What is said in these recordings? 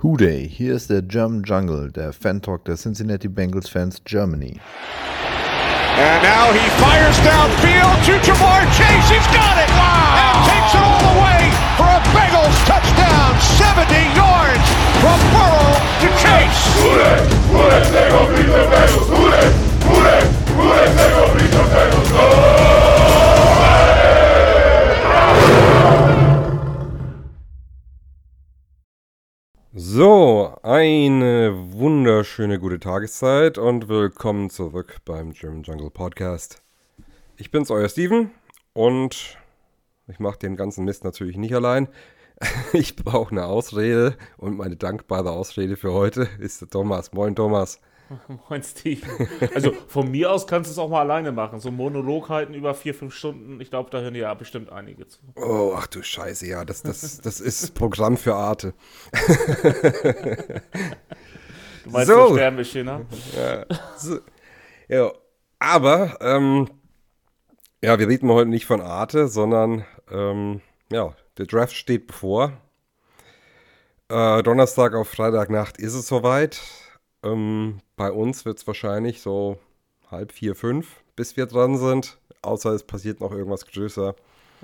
Hooday, hier ist der German Jungle, der Fan-Talk der Cincinnati Bengals Fans Germany. And now he fires downfield to Jamar Chase. He's got it! Wow! And takes it all the way for a Bengals touchdown. 70 yards from Burrow to Chase. Hooday! Hooday! They go beat the Bengals! Hooday! Hooday! Hooday! They go beat the Bengals! Go! So, eine wunderschöne gute Tageszeit und willkommen zurück beim German Jungle Podcast. Ich bin's, euer Steven und ich mache den ganzen Mist natürlich nicht allein. Ich brauche eine Ausrede und meine dankbare Ausrede für heute ist der Thomas. Moin Thomas. Moin Steve. Also von mir aus kannst du es auch mal alleine machen. So Monolog halten über vier, fünf Stunden. Ich glaube, da hören ja bestimmt einige zu. Oh, ach du Scheiße, ja, das, das, das ist Programm für Arte. Du meinst So. so. Sternbäschchen, ne? Ja, so, ja aber, ähm, ja, wir reden heute nicht von Arte, sondern, ähm, ja, der Draft steht bevor. Äh, Donnerstag auf Freitagnacht ist es soweit. Ähm, bei uns wird es wahrscheinlich so halb vier, fünf, bis wir dran sind. Außer es passiert noch irgendwas größer.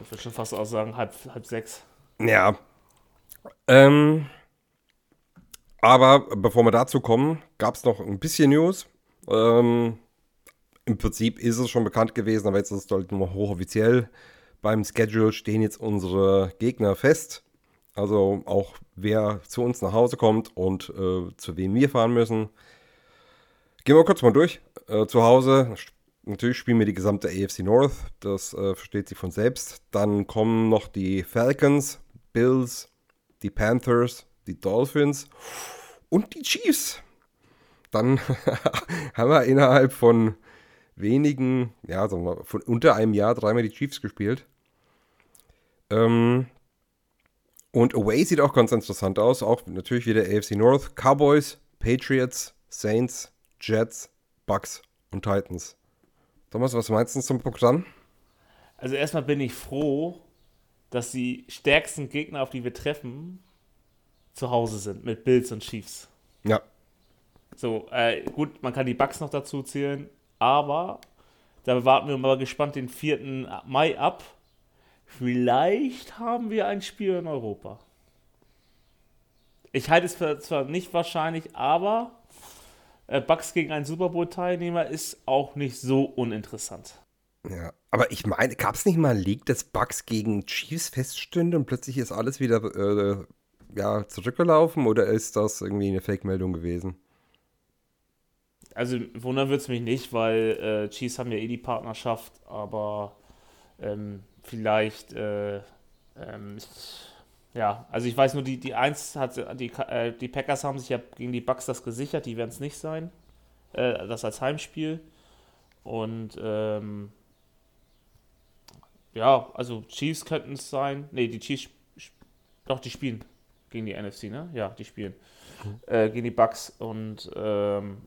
Ich würde schon fast auch sagen, halb, halb sechs. Ja. Ähm, aber bevor wir dazu kommen, gab es noch ein bisschen News. Ähm, Im Prinzip ist es schon bekannt gewesen, aber jetzt ist es halt nur hochoffiziell. Beim Schedule stehen jetzt unsere Gegner fest. Also auch wer zu uns nach Hause kommt und äh, zu wem wir fahren müssen. Gehen wir kurz mal durch. Äh, zu Hause, natürlich spielen wir die gesamte AFC North, das äh, versteht sich von selbst. Dann kommen noch die Falcons, Bills, die Panthers, die Dolphins und die Chiefs. Dann haben wir innerhalb von wenigen, ja, sagen wir, von unter einem Jahr dreimal die Chiefs gespielt. Ähm, und Away sieht auch ganz interessant aus. Auch natürlich wieder AFC North. Cowboys, Patriots, Saints, Jets, Bucks und Titans. Thomas, was meinst du zum Programm? Also erstmal bin ich froh, dass die stärksten Gegner, auf die wir treffen, zu Hause sind mit Bills und Chiefs. Ja. So, äh, gut, man kann die Bucks noch dazu zählen, aber da warten wir mal gespannt den 4. Mai ab. Vielleicht haben wir ein Spiel in Europa. Ich halte es für zwar nicht wahrscheinlich, aber äh, Bucks gegen einen Super Bowl-Teilnehmer ist auch nicht so uninteressant. Ja, aber ich meine, gab es nicht mal einen Leak, dass Bucks gegen Chiefs feststünde und plötzlich ist alles wieder äh, ja, zurückgelaufen oder ist das irgendwie eine Fake-Meldung gewesen? Also wundern wird es mich nicht, weil äh, Chiefs haben ja eh die Partnerschaft, aber ähm, vielleicht, äh, ähm, ich, ja, also ich weiß nur, die, die Eins hat, die, äh, die Packers haben sich ja gegen die Bucks das gesichert, die werden es nicht sein, äh, das als Heimspiel. Und ähm, ja, also Chiefs könnten es sein, nee, die Chiefs, doch, die spielen gegen die NFC, ne? Ja, die spielen äh, gegen die Bucks. Und ähm,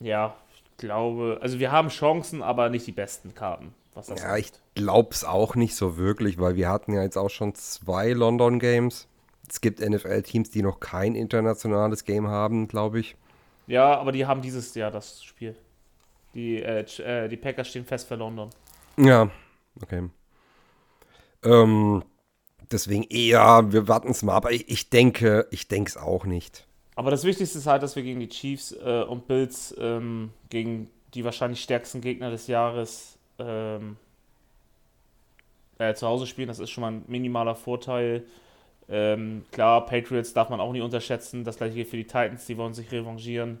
ja, ich glaube, also wir haben Chancen, aber nicht die besten Karten, was das Ja, ich angeht. glaub's auch nicht so wirklich, weil wir hatten ja jetzt auch schon zwei London Games. Es gibt NFL-Teams, die noch kein internationales Game haben, glaube ich. Ja, aber die haben dieses Jahr das Spiel. Die, äh, äh, die Packers stehen fest für London. Ja, okay. Ähm, deswegen eher, wir warten es mal, aber ich, ich denke, ich denke es auch nicht. Aber das Wichtigste ist halt, dass wir gegen die Chiefs äh, und Bills, ähm, gegen die wahrscheinlich stärksten Gegner des Jahres, ähm, äh, zu Hause spielen. Das ist schon mal ein minimaler Vorteil. Ähm, klar, Patriots darf man auch nicht unterschätzen. Das gleiche gilt für die Titans, die wollen sich revanchieren.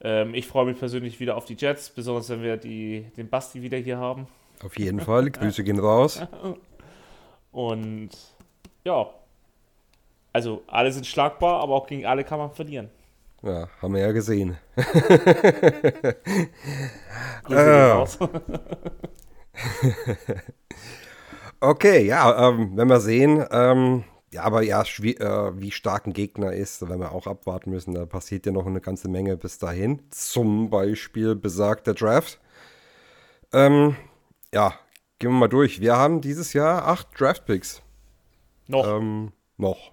Ähm, ich freue mich persönlich wieder auf die Jets, besonders wenn wir die, den Basti wieder hier haben. Auf jeden Fall, Grüße gehen raus. Und ja, also alle sind schlagbar, aber auch gegen alle kann man verlieren. Ja, haben wir ja gesehen. Ah. Okay, ja, ähm, wenn wir sehen, ähm, ja, aber ja, äh, wie stark ein Gegner ist, wenn wir auch abwarten müssen, da passiert ja noch eine ganze Menge bis dahin. Zum Beispiel besagt der Draft. Ähm, ja, gehen wir mal durch. Wir haben dieses Jahr acht Draft-Picks. Noch. Ähm, noch.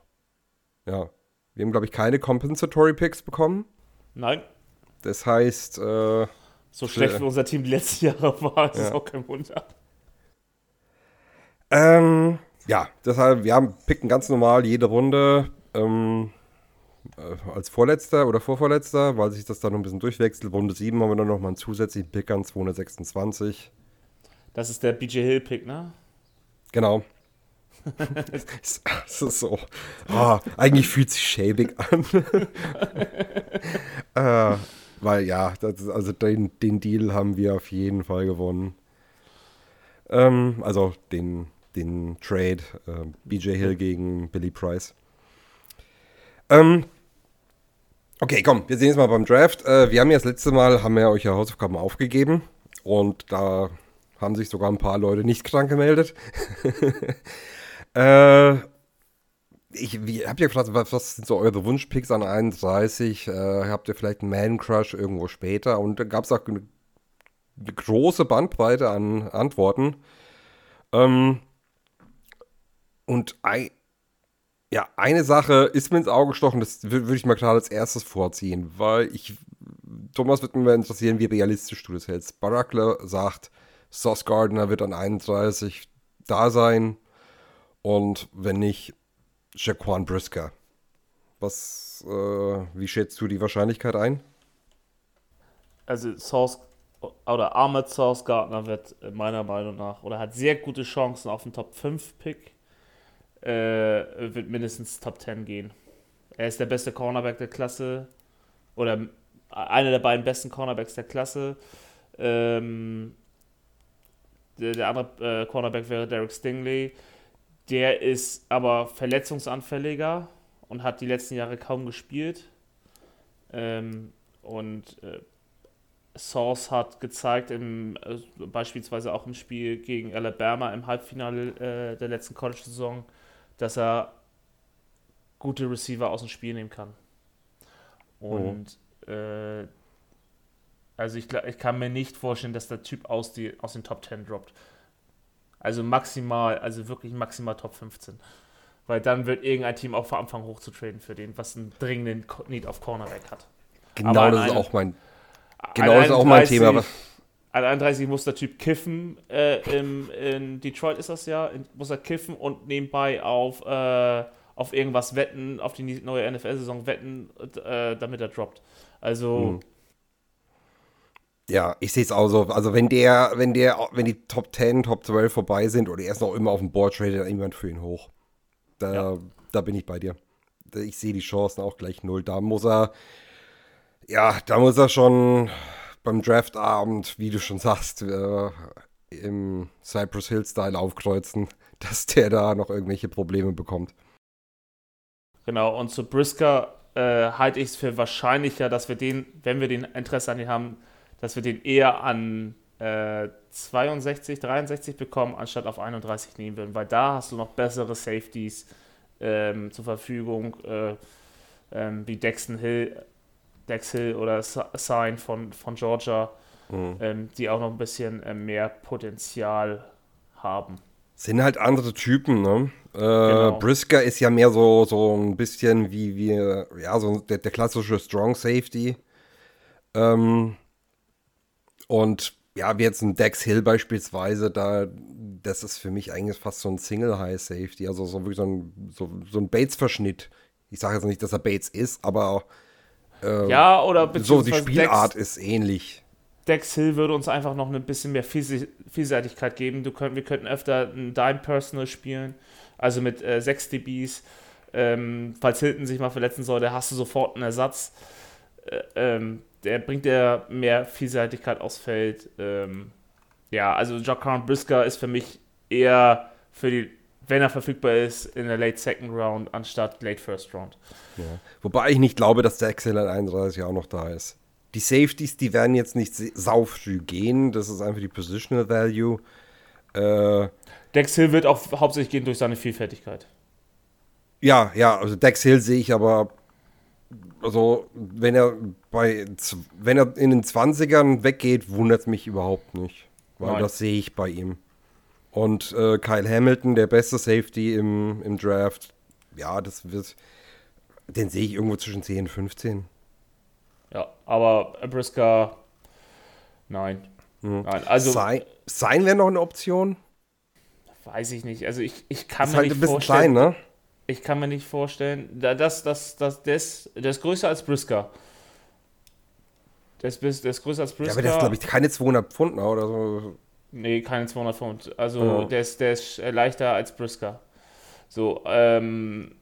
Ja. Wir haben, glaube ich, keine Compensatory Picks bekommen. Nein, Das heißt, äh, so schlecht wie unser Team die letzten Jahre war, ist Ja. auch kein Wunder. ähm, ja, deshalb, wir haben picken ganz normal jede Runde ähm, äh, als Vorletzter oder Vorvorletzter, weil sich das dann noch ein bisschen durchwechselt. Runde 7 haben wir dann nochmal einen zusätzlichen Pick an 226. Das ist der BJ Hill-Pick, ne? Genau. Es ist so. Ah, eigentlich fühlt sich schäbig an. äh, weil ja, das ist, also den, den Deal haben wir auf jeden Fall gewonnen. Ähm, also den, den Trade äh, BJ Hill gegen Billy Price. Ähm, okay, komm, wir sehen jetzt mal beim Draft. Äh, wir haben ja das letzte Mal, haben wir euch ja Hausaufgaben aufgegeben und da haben sich sogar ein paar Leute nicht krank gemeldet. Äh, ich habe ja gefragt, was, was sind so eure Wunschpicks an 31? Äh, habt ihr vielleicht einen Man-Crush irgendwo später? Und da gab es auch eine, eine große Bandbreite an Antworten. Ähm, und ein, ja, eine Sache ist mir ins Auge gestochen, das wür- würde ich mal gerade als erstes vorziehen, weil ich, Thomas wird mich interessieren, wie realistisch du das hältst. Barackler sagt, Sauce Gardner wird an 31 da sein. Und wenn nicht, Jaquan Brisker. Was, äh, wie schätzt du die Wahrscheinlichkeit ein? Also Source oder Ahmed Source Gardner wird äh, meiner Meinung nach oder hat sehr gute Chancen auf den Top 5 Pick. Äh, wird mindestens Top 10 gehen. Er ist der beste Cornerback der Klasse oder einer der beiden besten Cornerbacks der Klasse. Ähm, der, der andere äh, Cornerback wäre Derek Stingley. Der ist aber verletzungsanfälliger und hat die letzten Jahre kaum gespielt. Ähm, und äh, Source hat gezeigt, im, äh, beispielsweise auch im Spiel gegen Alabama im Halbfinale äh, der letzten College-Saison, dass er gute Receiver aus dem Spiel nehmen kann. Und äh, also ich, ich kann mir nicht vorstellen, dass der Typ aus, die, aus den Top 10 droppt. Also maximal, also wirklich maximal Top 15. Weil dann wird irgendein Team auch vor Anfang hochzutraden für den, was einen dringenden Need auf Cornerback hat. Genau, Aber das ist auch mein. Genau, das ist auch mein 31 Thema. Aber An 31 muss der Typ kiffen, äh, im, in Detroit ist das ja, in, muss er kiffen und nebenbei auf, äh, auf irgendwas wetten, auf die neue NFL-Saison wetten, äh, damit er droppt. Also, Hm. Ja, ich sehe es auch so. Also wenn der, wenn der, wenn die Top 10, Top 12 vorbei sind oder er ist noch immer auf dem Board, tradet dann jemand für ihn hoch. Da, Ja. da bin ich bei dir. Ich sehe die Chancen auch gleich null. Da muss er, ja, da muss er schon beim Draftabend, wie du schon sagst, äh, im Cypress Hill-Style aufkreuzen, dass der da noch irgendwelche Probleme bekommt. Genau, und zu Brisker äh, halte ich es für wahrscheinlicher, dass wir den, wenn wir den Interesse an den haben, dass wir den eher an äh, 62, 63 bekommen, anstatt auf 31 nehmen würden, weil da hast du noch bessere Safeties ähm, zur Verfügung, äh, ähm, wie Dexton Hill, Dex Hill oder Sign von, von Georgia, ähm, die auch noch ein bisschen äh, mehr Potenzial haben. Sind halt andere Typen, ne? Äh, Genau. Brisker ist ja mehr so, so ein bisschen wie wir, ja, so der, der klassische Strong Safety. Ähm, und ja, wie jetzt ein Dex Hill beispielsweise, da, das ist für mich eigentlich fast so ein Single High Safety, also so wirklich so ein, so, so ein Bates-Verschnitt. Ich sage jetzt nicht, dass er Bates ist, aber ja, oder so die Spielart Dex, ist ähnlich. Dex Hill würde uns einfach noch ein bisschen mehr Vielse- Vielseitigkeit geben. Du könnt, wir könnten öfter ein Dime Personal spielen, also mit äh, 6 DBs. Ähm, falls Hilton sich mal verletzen sollte, hast du sofort einen Ersatz. Äh, ähm, der bringt dir mehr Vielseitigkeit aufs Feld. Ähm, ja, also Jacquard Brisker ist für mich eher für die, wenn er verfügbar ist, in der Late Second Round anstatt Late First Round. Ja. Wobei ich nicht glaube, dass der Excel an 31 auch noch da ist. Die Safeties, die werden jetzt nicht sau früh gehen. Das ist einfach die Positional Value. Äh, Dex Hill wird auch hauptsächlich gehen durch seine Vielfältigkeit. ja, ja, also Dex Hill sehe ich aber, also wenn er bei, wenn er in den 20ern weggeht, wundert es mich überhaupt nicht. Weil Nein. das sehe ich bei ihm. Und äh, Kyle Hamilton, der beste Safety im, im Draft, ja, das wird, Den sehe ich irgendwo zwischen 10 und 15. Ja, aber Briska, nein. Mhm. nein. Also, Sein, sein wäre noch eine Option. weiß ich nicht. Also, ich, ich kann Ist mir halt nicht ein bisschen vorstellen. klein, ne? Ich kann mir nicht vorstellen, da- das, das, das, der, ist, der ist größer als Briska. Der ist, der ist größer als Briska. Ja, aber der ist, glaube ich, keine 200 Pfund ne, oder so. Nee, keine 200 Pfund. Also Ja. der, ist, der ist leichter als Briska. So, ähm,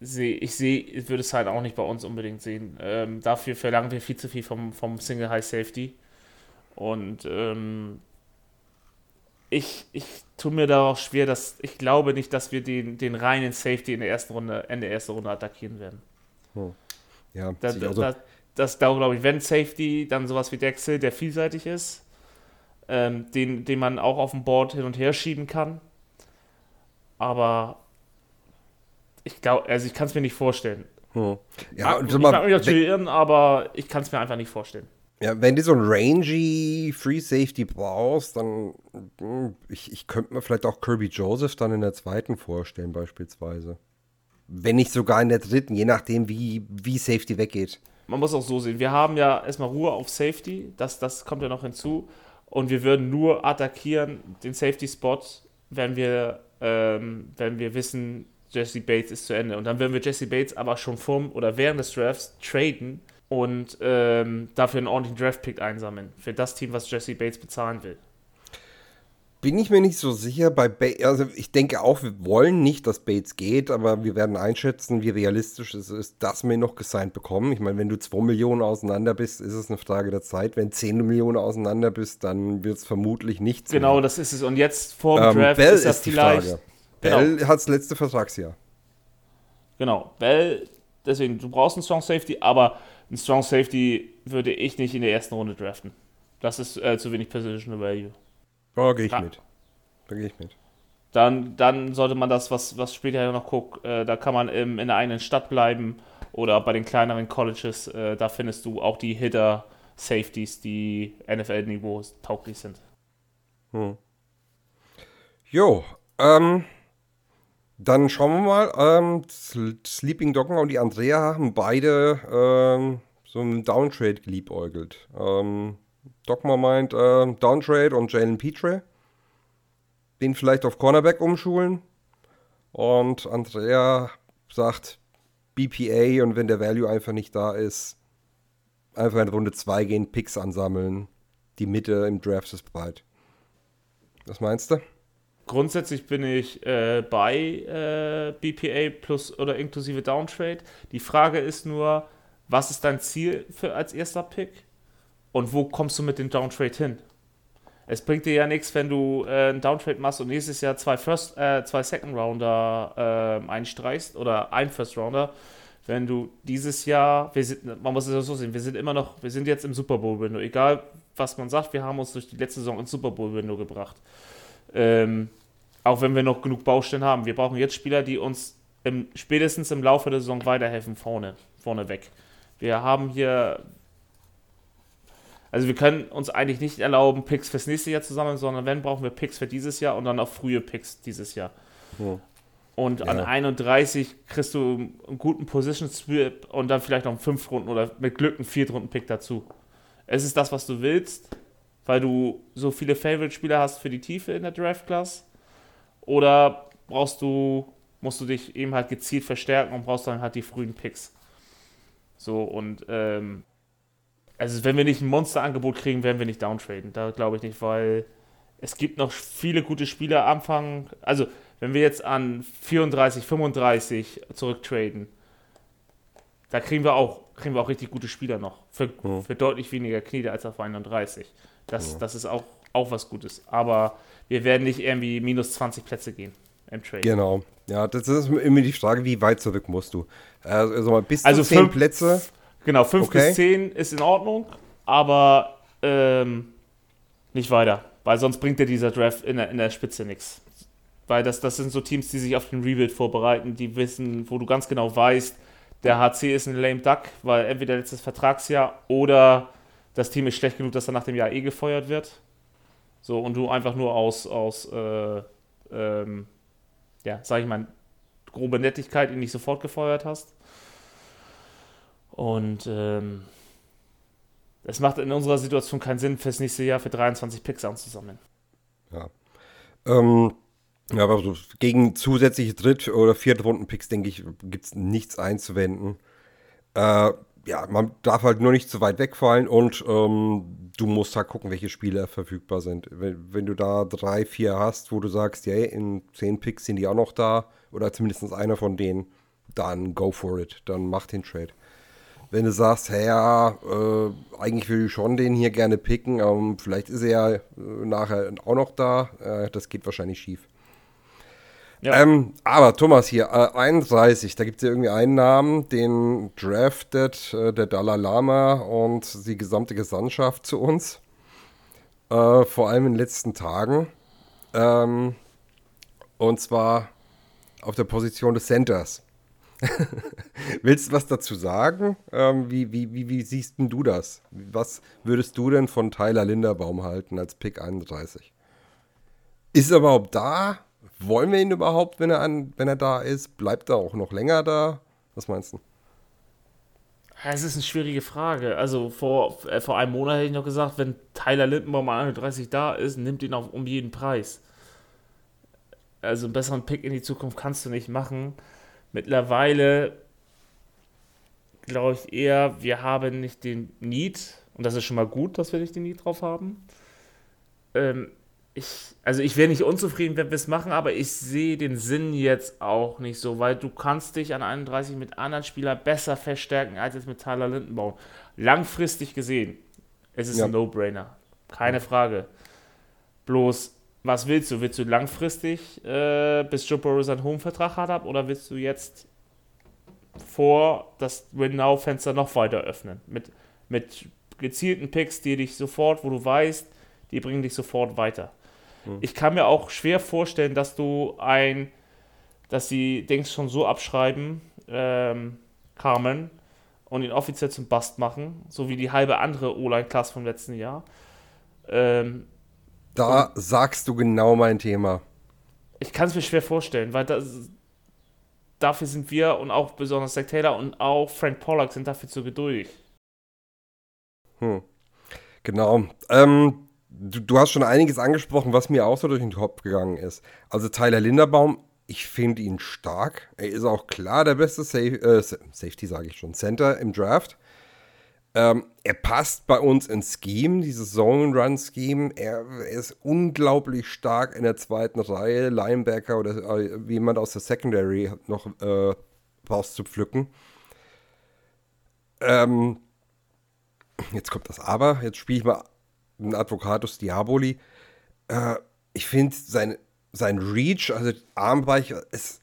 seh, ich sehe, ich würde es halt auch nicht bei uns unbedingt sehen. Ähm, dafür verlangen wir viel zu viel vom, vom Single High Safety. Und ähm, ich, ich tue mir da auch schwer, dass ich glaube nicht, dass wir den, den reinen Safety in der ersten Runde, Ende der ersten Runde attackieren werden. Ja, Da, sehe ich da, so. da, das glaube ich, wenn Safety, dann sowas wie Dexel, der vielseitig ist, ähm, den, den man auch auf dem Board hin und her schieben kann. Aber ich glaube, also ich kann es mir nicht vorstellen. Hm. Ja, Ja, und ich mag mich natürlich irren, aber ich kann es mir einfach nicht vorstellen. ja, wenn du so ein rangy Free Safety brauchst, dann hm, ich, ich könnte mir vielleicht auch Kirby Joseph dann in der zweiten vorstellen, beispielsweise. Wenn nicht sogar in der dritten, je nachdem, wie, wie Safety weggeht. Man muss auch so sehen, wir haben ja erstmal Ruhe auf Safety, das, das kommt ja noch hinzu. Und wir würden nur attackieren, den Safety-Spot, wenn wir, ähm, wenn wir wissen, Jesse Bates ist zu Ende. Und dann würden wir Jesse Bates aber schon vorm oder während des Drafts traden und ähm, dafür einen ordentlichen Draft-Pick einsammeln. Für das Team, was Jesse Bates bezahlen will. Bin ich mir nicht so sicher. Bei ba also ich denke auch, wir wollen nicht, dass Bates geht, aber wir werden einschätzen, wie realistisch es ist, dass wir ihn noch gesigned bekommen. Ich meine, wenn du 2 Millionen auseinander bist, ist es eine Frage der Zeit. Wenn 10 Millionen auseinander bist, dann wird es vermutlich nichts Genau, mehr. das ist es. Und jetzt vor dem Ähm, Draft Bell ist das ist die vielleicht. Frage. Genau. Bell hat das letzte Vertragsjahr. Genau, Bell, deswegen, du brauchst einen Strong Safety, aber einen Strong Safety würde ich nicht in der ersten Runde draften. Das ist äh, zu wenig Positional Value. Da gehe ich Ja. mit. Da gehe ich mit. Dann, dann sollte man das, was, was später ja noch guckt, äh, da kann man im, in der eigenen Stadt bleiben oder bei den kleineren Colleges, äh, da findest du auch die Hitter Safeties, die NFL-Niveau tauglich sind. Jo, ähm, dann schauen wir mal. Ähm, Sl- Sleeping Doggen und die Andrea haben beide ähm, so einen Downtrade geliebäugelt. Ähm, Dogma meint äh, Downtrade und Jalen Petre. Den vielleicht auf Cornerback umschulen. Und Andrea sagt BPA und wenn der Value einfach nicht da ist, einfach in Runde 2 gehen, Picks ansammeln. Die Mitte im Draft ist breit. Was meinst du? Grundsätzlich bin ich äh, bei äh, BPA plus oder inklusive Downtrade. Die Frage ist nur, was ist dein Ziel für als erster Pick und wo kommst du mit dem Downtrade hin? Es bringt dir ja nichts, wenn du äh, einen Downtrade machst und nächstes Jahr zwei First, äh, zwei Second Rounder äh, einstreichst oder ein First Rounder, wenn du dieses Jahr, sind, man muss es ja so sehen, wir sind immer noch, wir sind jetzt im Super Bowl Window. Egal was man sagt, wir haben uns durch die letzte Saison ins Super Bowl Window gebracht. Ähm, auch wenn wir noch genug Baustellen haben. Wir brauchen jetzt Spieler, die uns im, spätestens im Laufe der Saison weiterhelfen, vorne, vorne weg. Wir haben hier. Also wir können uns eigentlich nicht erlauben, Picks fürs nächste Jahr zu sammeln, sondern wenn, brauchen wir Picks für dieses Jahr und dann auch frühe Picks dieses Jahr. Hm. Und an Ja. 31 kriegst du einen guten Position Swip und dann vielleicht noch einen 5 Runden oder mit Glück einen 4 Runden Pick dazu. Es ist das, was du willst, weil du so viele Favorite-Spieler hast für die Tiefe in der Draft-Class. Oder brauchst du, musst du dich eben halt gezielt verstärken und brauchst dann halt die frühen Picks. So und ähm, also wenn wir nicht ein Monsterangebot kriegen, werden wir nicht downtraden. Da glaube ich nicht, weil es gibt noch viele gute Spieler am Anfang. Also wenn wir jetzt an 34, 35 zurücktraden, da kriegen wir auch, kriegen wir auch richtig gute Spieler noch. Für, Mhm. für deutlich weniger Knie als auf 31. Das, das ist auch, auch was Gutes. Aber wir werden nicht irgendwie minus 20 Plätze gehen im Trade. Genau. Ja, das ist immer die Frage, wie weit zurück musst du? Also, mal bis Also zu 10 fünf- Plätze. Genau, 5 Okay. bis 10 ist in Ordnung, aber ähm, nicht weiter. Weil sonst bringt dir dieser Draft in der, in der Spitze nichts. Weil das, das sind so Teams, die sich auf den Rebuild vorbereiten, die wissen, wo du ganz genau weißt, der HC ist ein lame duck, weil entweder letztes Vertragsjahr oder das Team ist schlecht genug, dass er nach dem Jahr eh gefeuert wird. So, und du einfach nur aus, aus äh, ähm, ja, sag ich mal, grobe Nettigkeit ihn nicht sofort gefeuert hast. Und ähm, es macht in unserer Situation keinen Sinn, fürs nächste Jahr für 23 Picks anzusammeln. Ja. Ähm, ja, aber so gegen zusätzliche Dritt- oder Viertrunden-Picks, denke ich, gibt es nichts einzuwenden. Äh, ja, man darf halt nur nicht zu weit wegfallen und ähm, du musst halt gucken, welche Spieler verfügbar sind. Wenn, wenn, du da drei, vier hast, wo du sagst, ja, in zehn Picks sind die auch noch da oder zumindest einer von denen, dann go for it, dann mach den Trade. Wenn du sagst, hey, ja, äh, eigentlich will ich schon den hier gerne picken, ähm, vielleicht ist er ja äh, nachher auch noch da, äh, das geht wahrscheinlich schief. Ja. Ähm, aber Thomas hier, äh, 31, da gibt es ja irgendwie einen Namen, den draftet äh, der Dalai Lama und die gesamte Gesandtschaft zu uns. Äh, vor allem in den letzten Tagen. Ähm, und zwar auf der Position des Centers. Willst du was dazu sagen? Ähm, wie, wie, wie, wie siehst du das? Was würdest du denn von Tyler Linderbaum halten als Pick 31? Ist er überhaupt da? Wollen wir ihn überhaupt, wenn er, an, wenn er da ist? Bleibt er auch noch länger da? Was meinst du? Es ist eine schwierige Frage. Also vor, äh, vor einem Monat hätte ich noch gesagt, wenn Tyler Lindenbaum 31 da ist, nimmt ihn auch um jeden Preis. Also einen besseren Pick in die Zukunft kannst du nicht machen. Mittlerweile glaube ich eher, wir haben nicht den Need, und das ist schon mal gut, dass wir nicht den Need drauf haben. Ähm, ich, also ich wäre nicht unzufrieden, wenn wir es machen, aber ich sehe den Sinn jetzt auch nicht so, weil du kannst dich an 31 mit anderen Spielern besser verstärken als jetzt mit Tyler Lindenbaum. Langfristig gesehen, es ist ja. ein No-Brainer. Keine Frage. Bloß, was willst du? Willst du langfristig, äh, bis Joe Burrow seinen Home-Vertrag hat, oder willst du jetzt vor das Win-Now-Fenster noch weiter öffnen? Mit, mit gezielten Picks, die dich sofort, wo du weißt, die bringen dich sofort weiter. Mhm. Ich kann mir auch schwer vorstellen, dass du ein, dass sie Dings schon so abschreiben, ähm, Carmen, und ihn offiziell zum Bust machen, so wie die halbe andere O-Line-Klasse vom letzten Jahr. Ähm, da sagst du genau mein Thema. Ich kann es mir schwer vorstellen, weil das, dafür sind wir und auch besonders Zach Taylor und auch Frank Pollack sind dafür zu geduldig. Hm. Genau. Ähm, du, du, hast schon einiges angesprochen, was mir auch so durch den Kopf gegangen ist. Also Tyler Linderbaum, ich finde ihn stark. Er ist auch klar der beste Safe, äh, Safety, sage ich schon, Center im Draft. Ähm, er passt bei uns ins Scheme, dieses Zone-Run-Scheme. Er, er, ist unglaublich stark in der zweiten Reihe, Linebacker oder äh, jemand aus der Secondary noch äh, rauszupflücken. Ähm, jetzt kommt das Aber. Jetzt spiele ich mal ein Advocatus Diaboli. Äh, ich finde sein, sein Reach, also Armbereich, es, es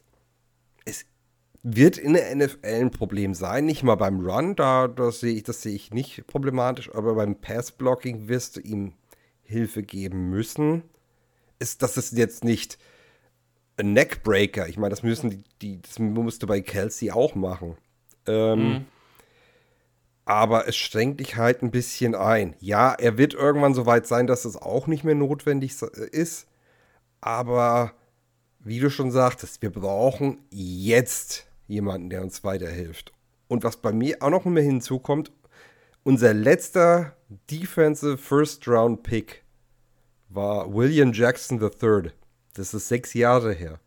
wird in der NFL ein Problem sein. Nicht mal beim Run, da das sehe ich, das sehe ich nicht problematisch, aber beim Pass-Blocking wirst du ihm Hilfe geben müssen. Ist, das ist jetzt nicht ein Neckbreaker. Ich meine, das müssen die, die, das musst du bei Kelsey auch machen. Ähm, mhm aber es strengt dich halt ein bisschen ein. Ja, er wird irgendwann so weit sein, dass es auch nicht mehr notwendig ist, aber wie du schon sagtest, wir brauchen jetzt jemanden, der uns weiterhilft. Und was bei mir auch noch mehr hinzukommt, unser letzter Defensive First Round Pick war William Jackson III. Das ist sechs Jahre her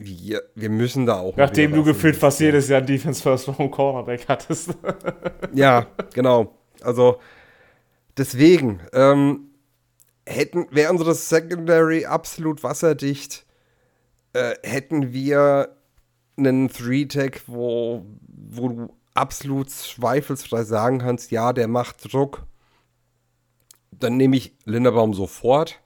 wir, wir müssen da auch. Nachdem du gefühlt fast jedes Jahr Defense First Round Cornerback hattest. ja, genau. Also deswegen ähm, hätten wäre unsere Secondary absolut wasserdicht, äh, hätten wir einen Three Tag, wo wo du absolut zweifelsfrei sagen kannst, ja, der macht Druck. Dann nehme ich Linderbaum sofort.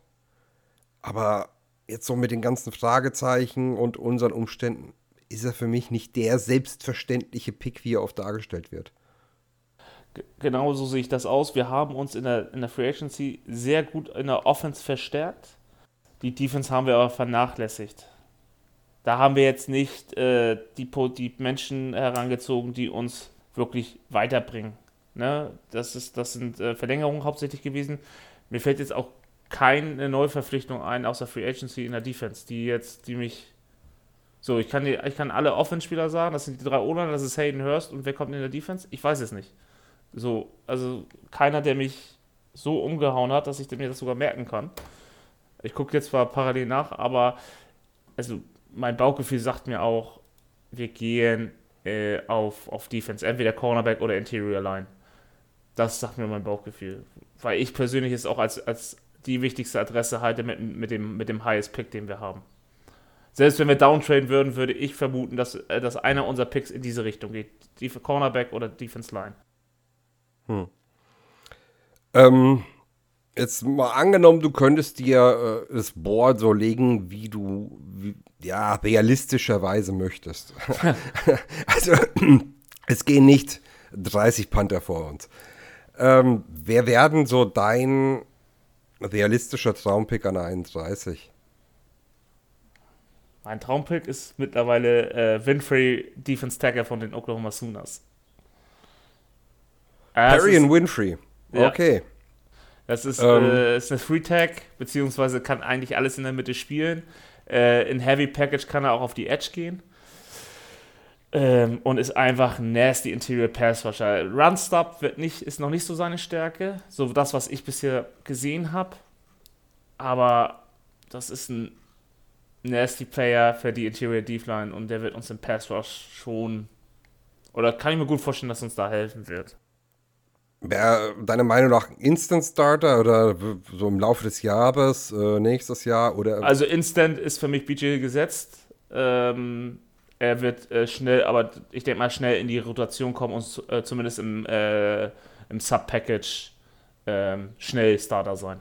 Aber jetzt so mit den ganzen Fragezeichen und unseren Umständen ist er für mich nicht der selbstverständliche Pick, wie er oft dargestellt wird. Genau so sehe ich das aus. Wir haben uns in der, in der Free Agency sehr gut in der Offense verstärkt. Die Defense haben wir aber vernachlässigt. Da haben wir jetzt nicht äh, die, die Menschen herangezogen, die uns wirklich weiterbringen. Ne? Das, ist, das sind äh, Verlängerungen hauptsächlich gewesen. Mir fällt jetzt auch keine Neuverpflichtung ein, außer Free Agency in der Defense, die jetzt, die mich So, ich kann, die, ich kann alle Offense-Spieler sagen, das sind die drei O-Liner, das ist Hayden Hurst und wer kommt in der Defense? Ich weiß es nicht. So, also keiner, der mich so umgehauen hat, dass ich mir das sogar merken kann. Ich gucke jetzt zwar parallel nach, aber also mein Bauchgefühl sagt mir auch, wir gehen äh, auf, auf Defense, entweder Cornerback oder Interior Line. Das sagt mir mein Bauchgefühl. Weil ich persönlich es auch als, als die wichtigste Adresse halte mit, mit, dem, mit dem Highest Pick, den wir haben. Selbst wenn wir downtraden würden, würde ich vermuten, dass, äh, dass einer unserer Picks in diese Richtung geht. Die Cornerback oder Defense Line. Hm. Ähm, jetzt mal angenommen, du könntest dir äh, das Board so legen, wie du ja realistischerweise möchtest. also es gehen nicht 30 Panther vor uns. Ähm, wer werden so dein realistischer Traumpick an 31? Mein Traumpick ist mittlerweile äh, Winfrey Defense Tagger von den Oklahoma Sooners. Perry und Winfrey. Ja. Okay. Das ist, Ähm. äh, ist eine Free Tag, beziehungsweise kann eigentlich alles in der Mitte spielen. Äh, in Heavy Package kann er auch auf die Edge gehen. Ähm, und ist einfach ein nasty Interior Pass Rusher. Run Stop wird nicht, ist noch nicht so seine Stärke. So das, was ich bisher gesehen habe. Aber das ist ein nasty Player für die Interior Deep Line und der wird uns im Pass Rush schon. Oder kann ich mir gut vorstellen, dass uns da helfen wird. Wäre deiner Meinung nach Instant Starter oder so im Laufe des Jahres, äh, nächstes Jahr oder Also Instant ist für mich BJ gesetzt. Ähm, er wird äh, schnell, aber ich denke mal schnell in die Rotation kommen und äh, zumindest im, äh, im Sub-Package ähm, schnell Starter sein.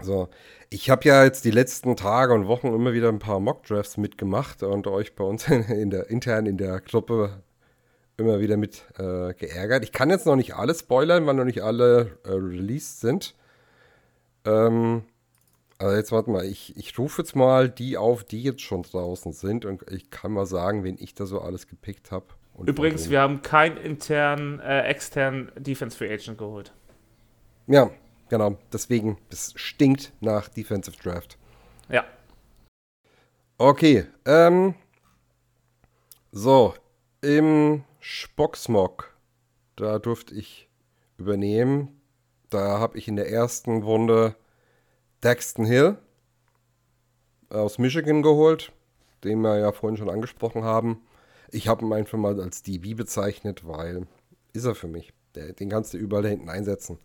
so. Ich habe ja jetzt die letzten Tage und Wochen immer wieder ein paar Mock-Drafts mitgemacht und euch bei uns in der intern in der Gruppe immer wieder mit äh, geärgert. Ich kann jetzt noch nicht alle spoilern, weil noch nicht alle äh, released sind. Ähm, also jetzt warte mal, ich, ich rufe jetzt mal die auf, die jetzt schon draußen sind und ich kann mal sagen, wen ich da so alles gepickt habe. Übrigens, wir haben keinen internen, äh, externen Defense Free Agent geholt. Ja, genau. Deswegen, das stinkt nach Defensive Draft. Ja. Okay, ähm. So, im Spocksmog, da durfte ich übernehmen. Da habe ich in der ersten Runde Daxton Hill aus Michigan geholt, den wir ja vorhin schon angesprochen haben. Ich habe ihn einfach mal als DB bezeichnet, weil ist er für mich. Der, den kannst du überall hinten einsetzen.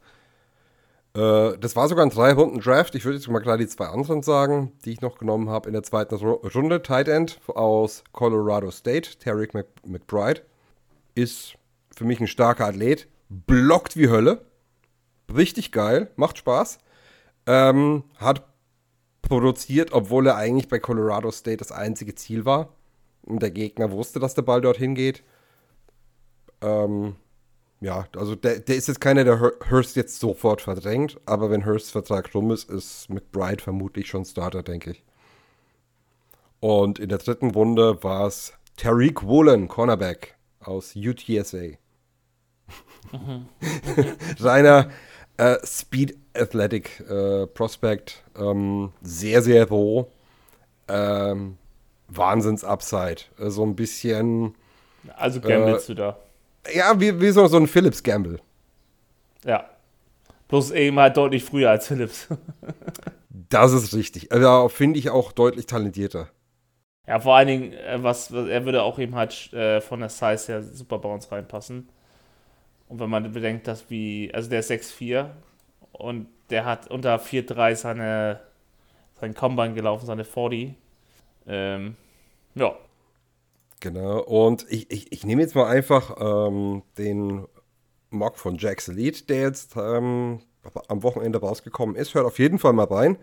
Äh, das war sogar ein drei Runden Draft. Ich würde jetzt mal klar die zwei anderen sagen, die ich noch genommen habe in der zweiten Ru- Runde. Tight End aus Colorado State, Tarek Mc McBride, ist für mich ein starker Athlet, blockt wie Hölle, richtig geil, macht Spaß, ähm, hat produziert, obwohl er eigentlich bei Colorado State das einzige Ziel war. Und der Gegner wusste, dass der Ball dorthin geht. Ähm, ja, also der, der ist jetzt keiner, der Hur- Hurst jetzt sofort verdrängt, aber wenn Hursts Vertrag rum ist, ist McBride vermutlich schon Starter, denke ich. Und in der dritten Runde war es Tariq Woolen, Cornerback aus UTSA. Reiner äh, Speed Athletic äh, Prospect, ähm, sehr, sehr roh. Ähm, Wahnsinns-Upside. Äh, so ein bisschen, Also gamblest Äh, du da. ja, wie, wie so, so ein Phillips Gamble. Ja. Bloß eben halt deutlich früher als Phillips. Das ist richtig. Also finde ich auch deutlich talentierter. Ja, vor allen Dingen, äh, was, er würde auch eben halt äh, von der Size her super bei uns reinpassen. Und wenn man bedenkt, dass wie, also der ist 6'4 und der hat unter 4'3 seine, sein Combine gelaufen, seine 40. Ähm, ja, Genau. Und ich, ich, ich nehme jetzt mal einfach ähm, den Mock von Jax Elite, der jetzt ähm, am Wochenende rausgekommen ist. Hört auf jeden Fall mal rein.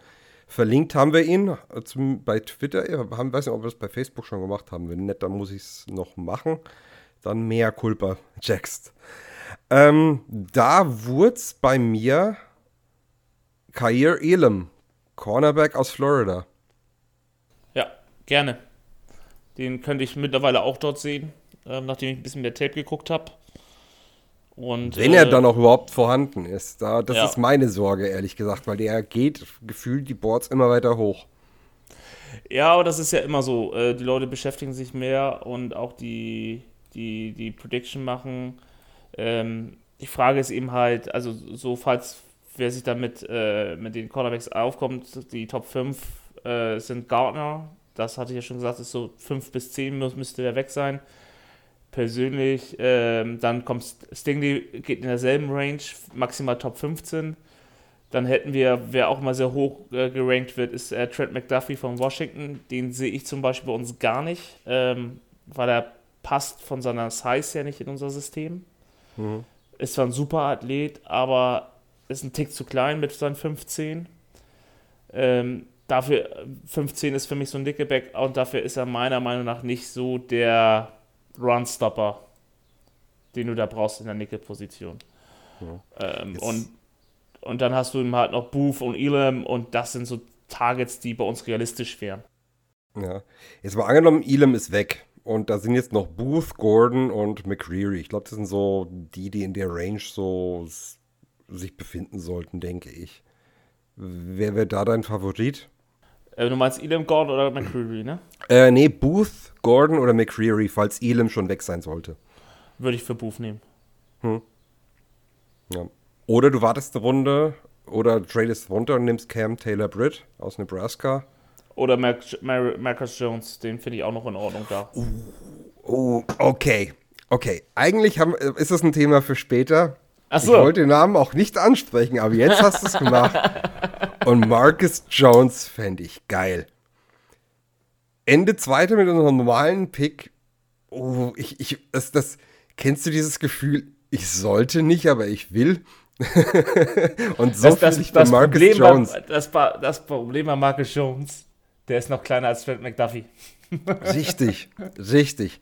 Verlinkt haben wir ihn äh, bei Twitter. Ich haben, weiß nicht, ob wir das bei Facebook schon gemacht haben. Wenn nicht, dann muss ich es noch machen. Dann mehr Culpa Jax. Ähm, da wurde bei mir Kair Elam, Cornerback aus Florida. ja, gerne. Den könnte ich mittlerweile auch dort sehen, ähm, nachdem ich ein bisschen mehr Tape geguckt habe. Und, Wenn äh, er dann auch überhaupt vorhanden ist. Da, das Ja. ist meine Sorge, ehrlich gesagt, weil der geht gefühlt die Boards immer weiter hoch. Ja, aber das ist ja immer so. Äh, die Leute beschäftigen sich mehr und auch die, die, die Prediction machen. Ähm, die Frage ist eben halt, also so falls wer sich damit äh, mit den Quarterbacks aufkommt, die Top 5 äh, sind Gardner, das hatte ich ja schon gesagt, ist so 5 bis 10 müsste der weg sein. Persönlich, ähm, dann kommt Stingley, geht in derselben Range, maximal Top 15. Dann hätten wir, wer auch immer sehr hoch äh, gerankt wird, ist äh, Trent McDuffie von Washington. Den sehe ich zum Beispiel bei uns gar nicht, ähm, weil er passt von seiner Size her nicht in unser System. Mhm. Ist zwar ein super Athlet, aber ist ein Tick zu klein mit seinen 15. Ähm, dafür, 15 ist für mich so ein Nickelback und dafür ist er meiner Meinung nach nicht so der Runstopper, den du da brauchst in der Nickel-Position. Ja. Ähm, und und dann hast du eben halt noch Booth und Elam und das sind so Targets, die bei uns realistisch wären. Ja. Jetzt mal angenommen, Elam ist weg. Und da sind jetzt noch Booth, Gordon und McCreary. Ich glaube, das sind so die, die in der Range so sich befinden sollten, denke ich. Wer wäre da dein Favorit? Äh, du meinst Elam, Gordon oder McCreary, ne? Äh, nee, Booth, Gordon oder McCreary, falls Elam schon weg sein sollte. Würde ich für Booth nehmen. Hm. Ja. Oder du wartest eine Runde oder tradest runter und nimmst Cam Taylor Britt aus Nebraska. Oder Mar Marcus Jones, den finde ich auch noch in Ordnung da. Uh, uh, okay. Okay. Eigentlich haben, ist das ein Thema für später. Ach so. Ich wollte den Namen auch nicht ansprechen, aber jetzt hast du es gemacht. und Marcus Jones fände ich geil. Ende zweite mit unserem normalen Pick. Oh, ich, ich, das, das, kennst du dieses Gefühl? Ich sollte nicht, aber ich will. und so das, das, ich das Marcus Problem Jones. War, das, das Problem bei Marcus Jones, der ist noch kleiner als Trent McDuffie. richtig, richtig.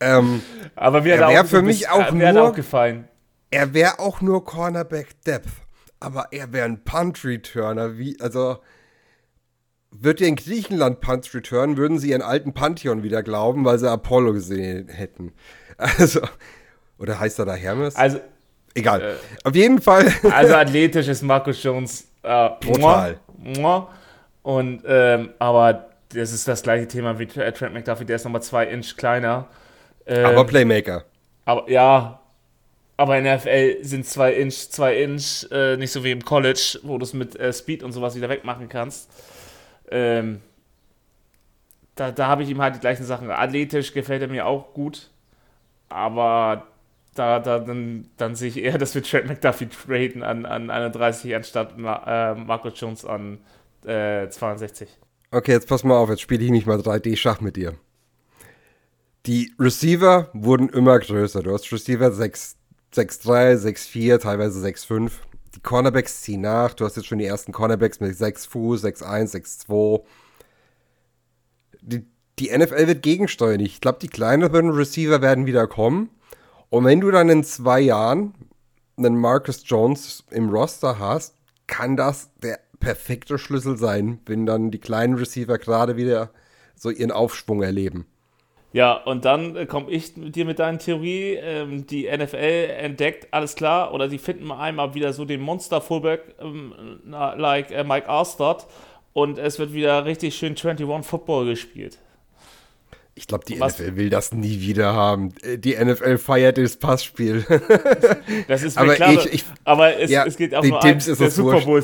Ähm, aber wir er wäre für mich auch nur auch gefallen. Er wäre auch nur Cornerback Depth, aber er wäre ein Punt Returner, wie also wird er in Griechenland Punt Return, würden sie ihren alten Pantheon wieder glauben, weil sie Apollo gesehen hätten. Also oder heißt er da Hermes? Also Egal. Äh, Auf jeden Fall. Also athletisch ist Markus Jones äh, brutal. Und ähm, aber das ist das gleiche Thema wie Trent McDuffie, der ist nochmal zwei Inch kleiner. Ähm, aber Playmaker. Aber ja, aber in der FL sind zwei Inch, zwei Inch, äh, nicht so wie im College, wo du es mit äh, Speed und sowas wieder wegmachen kannst. Ähm, da da habe ich ihm halt die gleichen Sachen. Athletisch gefällt er mir auch gut, aber da, da dann, dann sehe ich eher, dass wir Trent McDuffie traden an, an 31 anstatt äh, Marco Jones an äh, 62. Okay, jetzt pass mal auf, jetzt spiele ich nicht mal 3D-Schach mit dir. Die Receiver wurden immer größer. Du hast Receiver 6'3, 6'4, teilweise 6'5. Die Cornerbacks ziehen nach. Du hast jetzt schon die ersten Cornerbacks mit 6 Fuß, 6'1, 6'2. Die, die NFL wird gegensteuern. Ich glaube, die kleineren Receiver werden wieder kommen. Und wenn du dann in zwei Jahren einen Marcus Jones im Roster hast, kann das der perfekte Schlüssel sein, wenn dann die kleinen Receiver gerade wieder so ihren Aufschwung erleben. Ja, und dann äh, komme ich mit dir mit deiner Theorie, ähm, die NFL entdeckt, alles klar, oder die finden mal einmal wieder so den Monster-Fullback ähm, like äh, Mike Arstad und es wird wieder richtig schön 21 Football gespielt. Ich glaube, die Was? NFL will das nie wieder haben. Äh, die NFL feiert das Passspiel. das ist mir aber klar, ich, ich, aber es, ja, es geht auch nur eins, der Super Bowl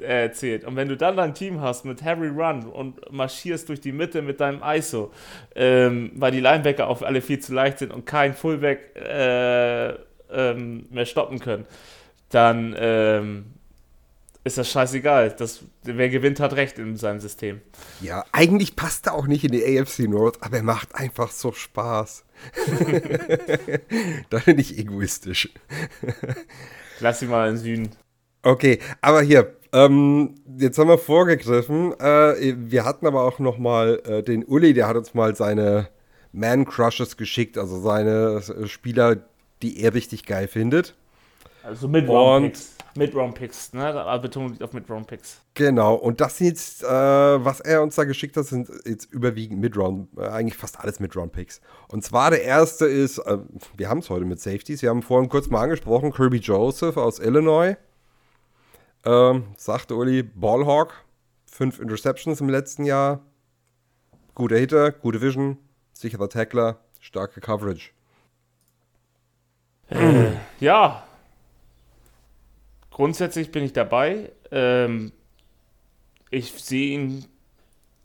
äh, zählt. Und wenn du dann dein Team hast mit Harry Run und marschierst durch die Mitte mit deinem ISO, ähm, weil die Linebacker auch alle viel zu leicht sind und kein Fullback äh, ähm, mehr stoppen können, dann ähm, ist das scheißegal. Das, wer gewinnt, hat recht in seinem System. Ja, eigentlich passt er auch nicht in die AFC North, aber er macht einfach so Spaß. da bin ich egoistisch. Lass ihn mal in den Süden. Okay, aber hier, ähm, jetzt haben wir vorgegriffen. Äh, wir hatten aber auch noch mal äh, den Uli, der hat uns mal seine Man-Crushes geschickt, also seine Spieler, die er richtig geil findet. Also mit Round-Picks. Mid-Round-Picks, ne? Betonung liegt auf Mid-Round-Picks. Genau, und das sind jetzt, äh, was er uns da geschickt hat, sind jetzt überwiegend Mid-Round, äh, eigentlich fast alles Mid-Round-Picks. Und zwar der erste ist, äh, wir haben es heute mit Safeties, wir haben vorhin kurz mal angesprochen, Kirby Joseph aus Illinois. Ähm, sagte Uli, Ballhawk, fünf Interceptions im letzten Jahr, guter Hitter, gute Vision, sicherer Tackler, starke Coverage. Äh, ja. Grundsätzlich bin ich dabei. Ähm, ich sehe ihn,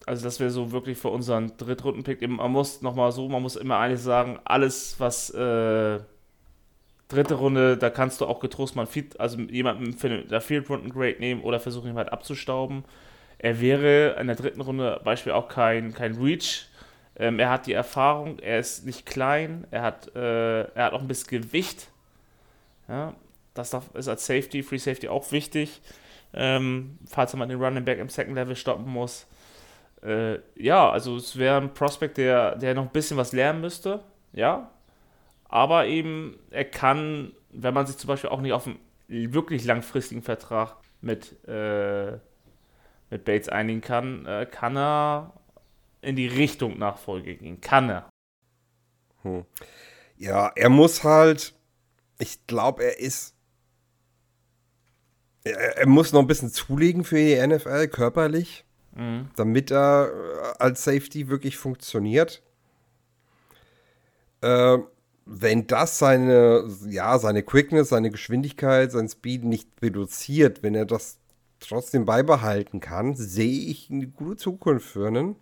also das wäre so wirklich für unseren Drittrunden-Pick. Man muss nochmal so, man muss immer eines sagen, alles, was äh, dritte Runde, da kannst du auch getrost mal Field, also jemanden für der Field Runden Grade nehmen oder versuchen ihn halt abzustauben. Er wäre in der dritten Runde Beispiel auch kein, kein Reach. Ähm, er hat die Erfahrung, er ist nicht klein, er hat, äh, er hat auch ein bisschen Gewicht. Ja, das ist als Safety, Free Safety auch wichtig, ähm, falls man den Running Back im Second Level stoppen muss. Äh, ja, also es wäre ein Prospect, der, der noch ein bisschen was lernen müsste. Ja, aber eben, er kann, wenn man sich zum Beispiel auch nicht auf einen wirklich langfristigen Vertrag mit, äh, mit Bates einigen kann, äh, kann er in die Richtung Nachfolge gehen. Kann er. Hm. Ja, er muss halt, ich glaube, er ist, er, muss noch ein bisschen zulegen für die NFL körperlich, mhm. damit er äh, als Safety wirklich funktioniert. Ähm, wenn das seine, ja, seine Quickness, seine Geschwindigkeit, sein Speed nicht reduziert, wenn er das trotzdem beibehalten kann, sehe ich eine gute Zukunft für einen.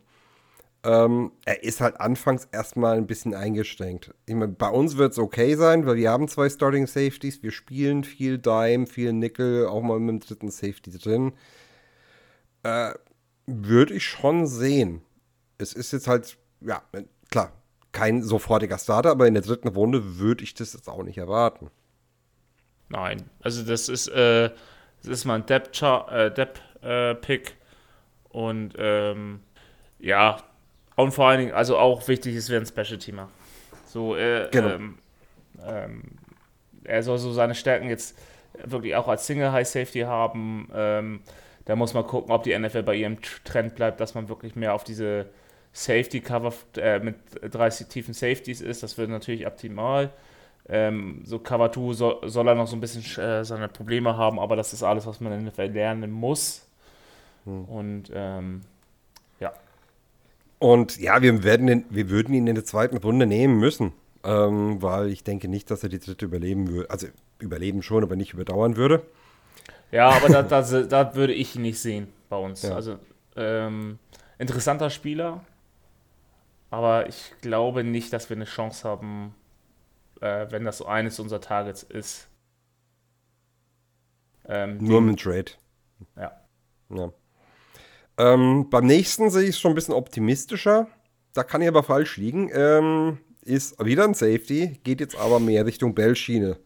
Ähm, er ist halt anfangs erstmal ein bisschen eingeschränkt. Ich meine, bei uns wird es okay sein, weil wir haben zwei Starting Safeties. Wir spielen viel Dime, viel Nickel, auch mal mit dem dritten Safety drin. Äh, Würde ich schon sehen. Es ist jetzt halt, ja, klar, kein sofortiger Starter, aber in der dritten Runde würde ich das jetzt auch nicht erwarten. Nein, also das ist, äh, das ist mal ein Depth-Pick äh, äh, und ähm, ja, und vor allen Dingen, also auch wichtig ist, wer ein Special-Teamer. So, äh, genau. ähm, ähm, er soll so seine Stärken jetzt wirklich auch als Single High Safety haben. Ähm, da muss man gucken, ob die NFL bei ihrem Trend bleibt, dass man wirklich mehr auf diese Safety Cover äh, mit drei tiefen Safeties ist. Das wird natürlich optimal. Ähm, so Cover 2 soll, soll, er noch so ein bisschen äh, seine Probleme haben, aber das ist alles, was man in der NFL lernen muss. Hm. Und ähm, ja. Und ja, wir, werden den, wir würden ihn in der zweiten Runde nehmen müssen, ähm, weil ich denke nicht, dass er die dritte überleben würde. Also überleben schon, aber nicht überdauern würde. Ja, aber da, würde ich ihn nicht sehen bei uns. Ja. Also ähm, interessanter Spieler, aber ich glaube nicht, dass wir eine Chance haben, äh, wenn das so eines unserer Targets ist. Ähm, Nur mit Trade. Ja. ja. Ähm, beim nächsten sehe ich es schon ein bisschen optimistischer. Da kann ich aber falsch liegen. Ähm, ist wieder ein Safety, geht jetzt aber mehr Richtung Bell-Schiene.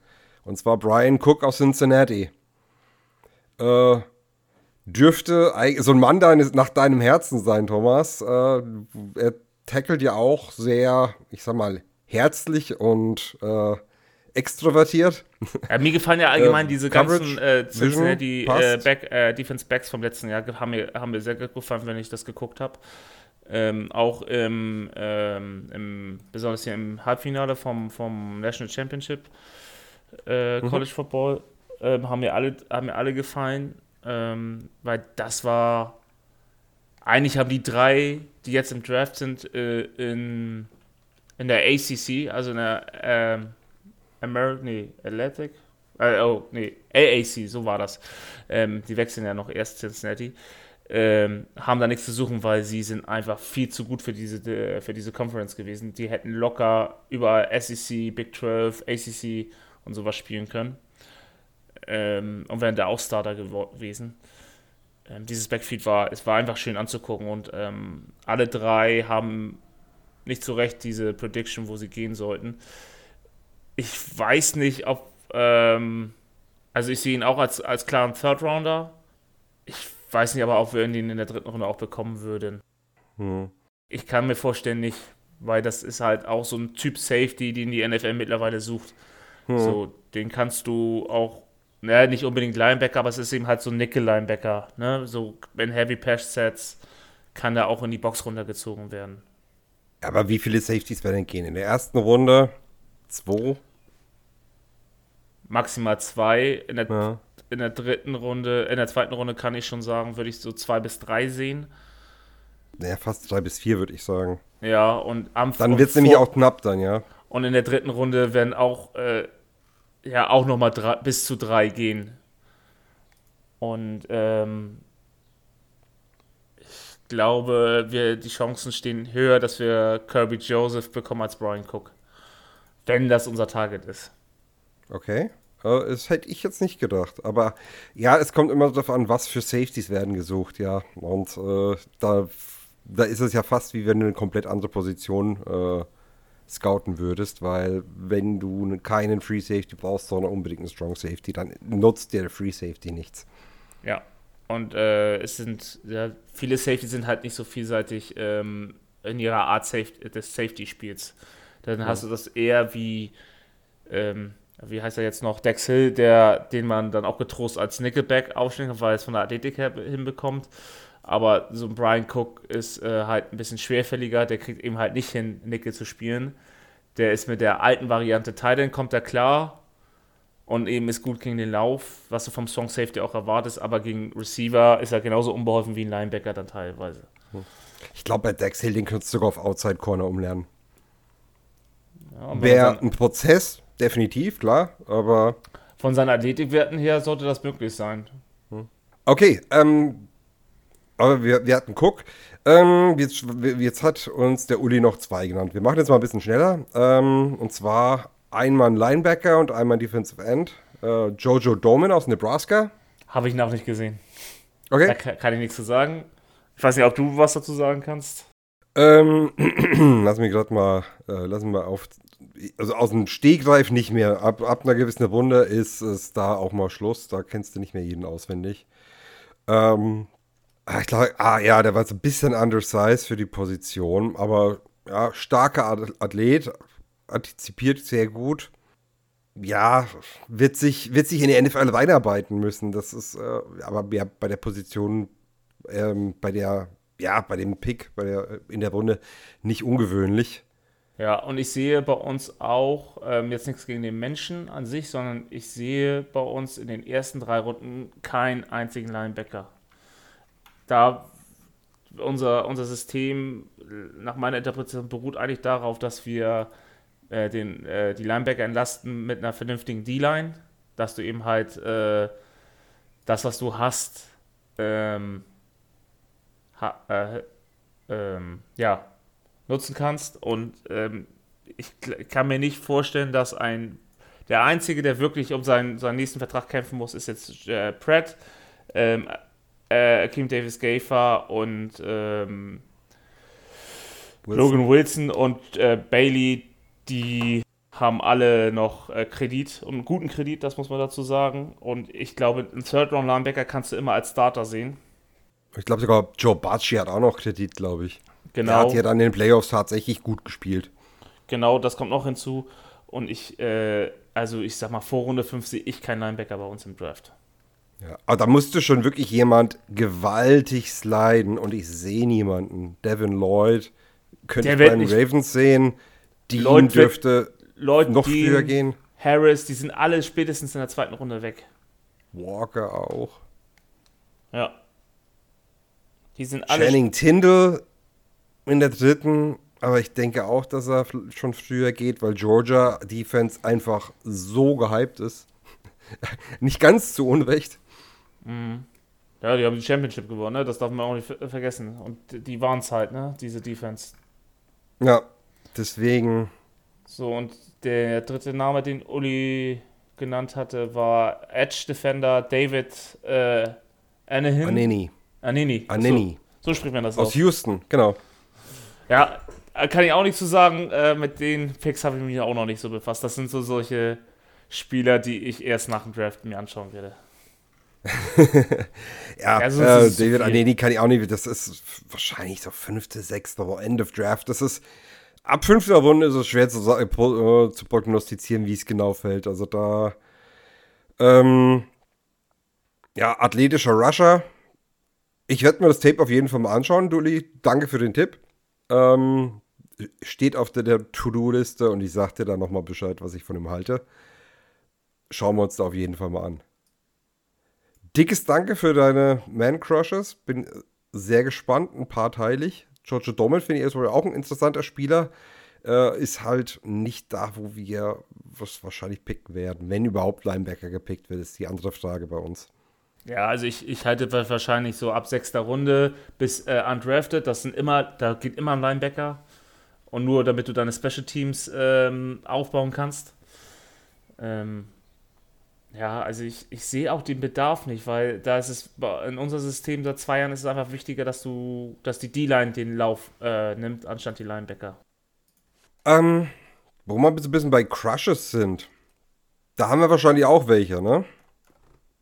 Und zwar Brian Cook aus Cincinnati. Äh, dürfte so ein Mann deines, nach deinem Herzen sein, Thomas. Äh, er tackelt ja auch sehr, ich sag mal, herzlich und äh, extrovertiert. Ja, mir gefallen ja allgemein äh, diese ganzen äh, Cincinnati äh, Back, äh, Defense Backs vom letzten Jahr, haben mir, haben mir sehr gut gefallen, wenn ich das geguckt habe. Ähm, auch im, ähm, im, besonders hier im Halbfinale vom, vom National Championship äh, mhm. College. Football ähm, haben, mir alle, haben mir alle gefallen, ähm, weil das war eigentlich haben die drei, die jetzt im Draft sind, äh, in, in der ACC, also in der ähm, American, nee, Athletic, äh, oh, nee, AAC, so war das. Ähm, die wechseln ja noch erst Cincinnati. Ähm, haben da nichts zu suchen, weil sie sind einfach viel zu gut für diese, für diese Conference gewesen. Die hätten locker über SEC, Big 12, ACC und sowas spielen können. Ähm, und wären da auch Starter gewesen dieses Backfield war, es war einfach schön anzugucken und ähm, alle drei haben nicht so recht diese Prediction, wo sie gehen sollten. Ich weiß nicht, ob, ähm, also ich sehe ihn auch als, als klaren Third Rounder. Ich weiß nicht aber, ob wir ihn in der dritten Runde auch bekommen würden. Hm. Ich kann mir vorstellen, nicht, weil das ist halt auch so ein Typ Safety, den die NFL mittlerweile sucht. Hm. So, den kannst du auch naja, nicht unbedingt Linebacker, aber es ist eben halt so ein Nickel-Linebacker. Ne? So in Heavy Pass-Sets kann er auch in die Box runtergezogen werden. Aber wie viele Safeties werden gehen? In der ersten Runde zwei? Maximal zwei. In der, ja. in der dritten Runde, in der zweiten Runde kann ich schon sagen, würde ich so zwei bis drei sehen. naja, fast drei bis vier, würde ich sagen. Ja, und am Dann wird es nämlich auch knapp dann, ja. Und in der dritten Runde werden auch, äh, ja, auch nochmal bis zu drei gehen. Und ähm, ich glaube, wir, die Chancen stehen höher, dass wir Kirby Joseph bekommen als Brian Cook. Wenn das unser Target ist. Okay. Äh, das hätte ich jetzt nicht gedacht. Aber ja, es kommt immer darauf an, was für Safeties werden gesucht, ja. Und äh, da, da ist es ja fast wie wenn du eine komplett andere Position äh, scouten würdest, weil wenn du keinen Free Safety brauchst, sondern unbedingt einen Strong Safety, dann nutzt dir der Free Safety nichts. Ja. Und äh, es sind, ja, viele Safety sind halt nicht so vielseitig ähm, in ihrer Art Safety, des Safety-Spiels. Dann ja. hast du das eher wie, ähm, wie heißt er jetzt noch, Dex Hill, der, den man dann auch getrost als Nickelback aufstellen kann, weil er es von der Athletik her hinbekommt. Aber so ein Brian Cook ist äh, halt ein bisschen schwerfälliger, der kriegt eben halt nicht hin, Nickel zu spielen. Der ist mit der alten Variante Titan, kommt er klar und eben ist gut gegen den Lauf, was du vom Strong Safety auch erwartest, aber gegen Receiver ist er genauso unbeholfen wie ein Linebacker dann teilweise. Ich glaube, bei Dex Hill, den könntest du sogar auf Outside Corner umlernen. Ja, Wäre ein Prozess, definitiv, klar, aber. Von seinen Athletikwerten her sollte das möglich sein. Okay, ähm, aber wir, wir hatten Cook. Ähm, jetzt, jetzt, hat uns der Uli noch zwei genannt. Wir machen jetzt mal ein bisschen schneller. Ähm, und zwar einmal ein Linebacker und einmal ein Defensive End. Äh, Jojo Doman aus Nebraska. Habe ich noch nicht gesehen. Okay. Da kann, ich nichts zu sagen. Ich weiß nicht, ob du was dazu sagen kannst. Ähm, lass mich gerade mal, äh, lass mich mal auf, also aus dem Stegreif nicht mehr. Ab, ab einer gewissen Runde ist es da auch mal Schluss. Da kennst du nicht mehr jeden auswendig. Ähm, ich glaube, ah ja, der war so ein bisschen undersized für die Position, aber ja, starker Athlet, antizipiert sehr gut. Ja, wird sich, wird sich in die NFL reinarbeiten müssen. Das ist äh, aber ja, bei der Position, ähm, bei der, ja, bei dem Pick, bei der, in der Runde nicht ungewöhnlich. Ja, und ich sehe bei uns auch, ähm, jetzt nichts gegen den Menschen an sich, sondern ich sehe bei uns in den ersten drei Runden keinen einzigen Linebacker. Da unser, unser System nach meiner Interpretation beruht eigentlich darauf, dass wir äh, den, äh, die Linebacker entlasten mit einer vernünftigen D-Line, dass du eben halt äh, das, was du hast, ähm, ha, äh, ähm, ja, nutzen kannst. Und ähm, ich kann mir nicht vorstellen, dass ein der Einzige, der wirklich um seinen, seinen nächsten Vertrag kämpfen muss, ist jetzt äh, Pratt, ähm, äh, Kim Davis Gafer und ähm, Wilson. Logan Wilson und äh, Bailey, die haben alle noch äh, Kredit und einen guten Kredit, das muss man dazu sagen. Und ich glaube, einen Third-Round-Linebacker kannst du immer als Starter sehen. Ich glaube sogar, Joe Bacci hat auch noch Kredit, glaube ich. Genau. Der hat ja dann in den Playoffs tatsächlich gut gespielt. Genau, das kommt noch hinzu. Und ich, äh, also ich sag mal, vor Runde 5 sehe ich keinen Linebacker bei uns im Draft. Ja, aber da musste schon wirklich jemand gewaltig sliden und ich sehe niemanden. Devin Lloyd könnte ich bei den Ravens sehen. Die Lloyd dürfte Lloyd noch Dean, früher gehen. Harris, die sind alle spätestens in der zweiten Runde weg. Walker auch. Ja. Die sind alle. Channing Tindall in der dritten, aber ich denke auch, dass er schon früher geht, weil Georgia Defense einfach so gehypt ist. nicht ganz zu Unrecht. Mhm. Ja, die haben die Championship gewonnen, ne? das darf man auch nicht vergessen. Und die waren es halt, ne? diese Defense. Ja, Deswegen. So, und der dritte Name, den Uli genannt hatte, war Edge Defender David äh, Anahin. Anini. Anini. Anini. So, so spricht man das aus. Aus Houston, genau. Ja, kann ich auch nicht zu sagen. Äh, mit den Picks habe ich mich auch noch nicht so befasst. Das sind so solche Spieler, die ich erst nach dem Draft mir anschauen werde. ja, also, äh, David Aneni kann ich auch nicht. Das ist wahrscheinlich so fünfte, sechste End of Draft. Das ist ab fünfter Runde ist es schwer zu, äh, zu prognostizieren, wie es genau fällt. Also da, ähm, ja, athletischer Rusher. Ich werde mir das Tape auf jeden Fall mal anschauen, Dulli. Danke für den Tipp. Ähm, steht auf der, der To-Do-Liste und ich sag dir dann nochmal Bescheid, was ich von ihm halte. Schauen wir uns da auf jeden Fall mal an. Dickes Danke für deine Man-Crushes. Bin sehr gespannt, ein paar teilig. Giorgio Dommel finde ich wohl auch ein interessanter Spieler. Äh, ist halt nicht da, wo wir was wahrscheinlich picken werden. Wenn überhaupt Linebacker gepickt wird, ist die andere Frage bei uns. Ja, also ich, ich halte wahrscheinlich so ab sechster Runde bis äh, undrafted. Das sind immer, da geht immer ein Linebacker. Und nur damit du deine Special Teams ähm, aufbauen kannst. Ähm, ja, also ich, ich sehe auch den Bedarf nicht, weil da ist es in unser System seit zwei Jahren ist es einfach wichtiger, dass du, dass die D-Line den Lauf äh, nimmt, anstatt die Linebacker. Ähm, wo wir ein bisschen bei Crushes sind, da haben wir wahrscheinlich auch welche, ne?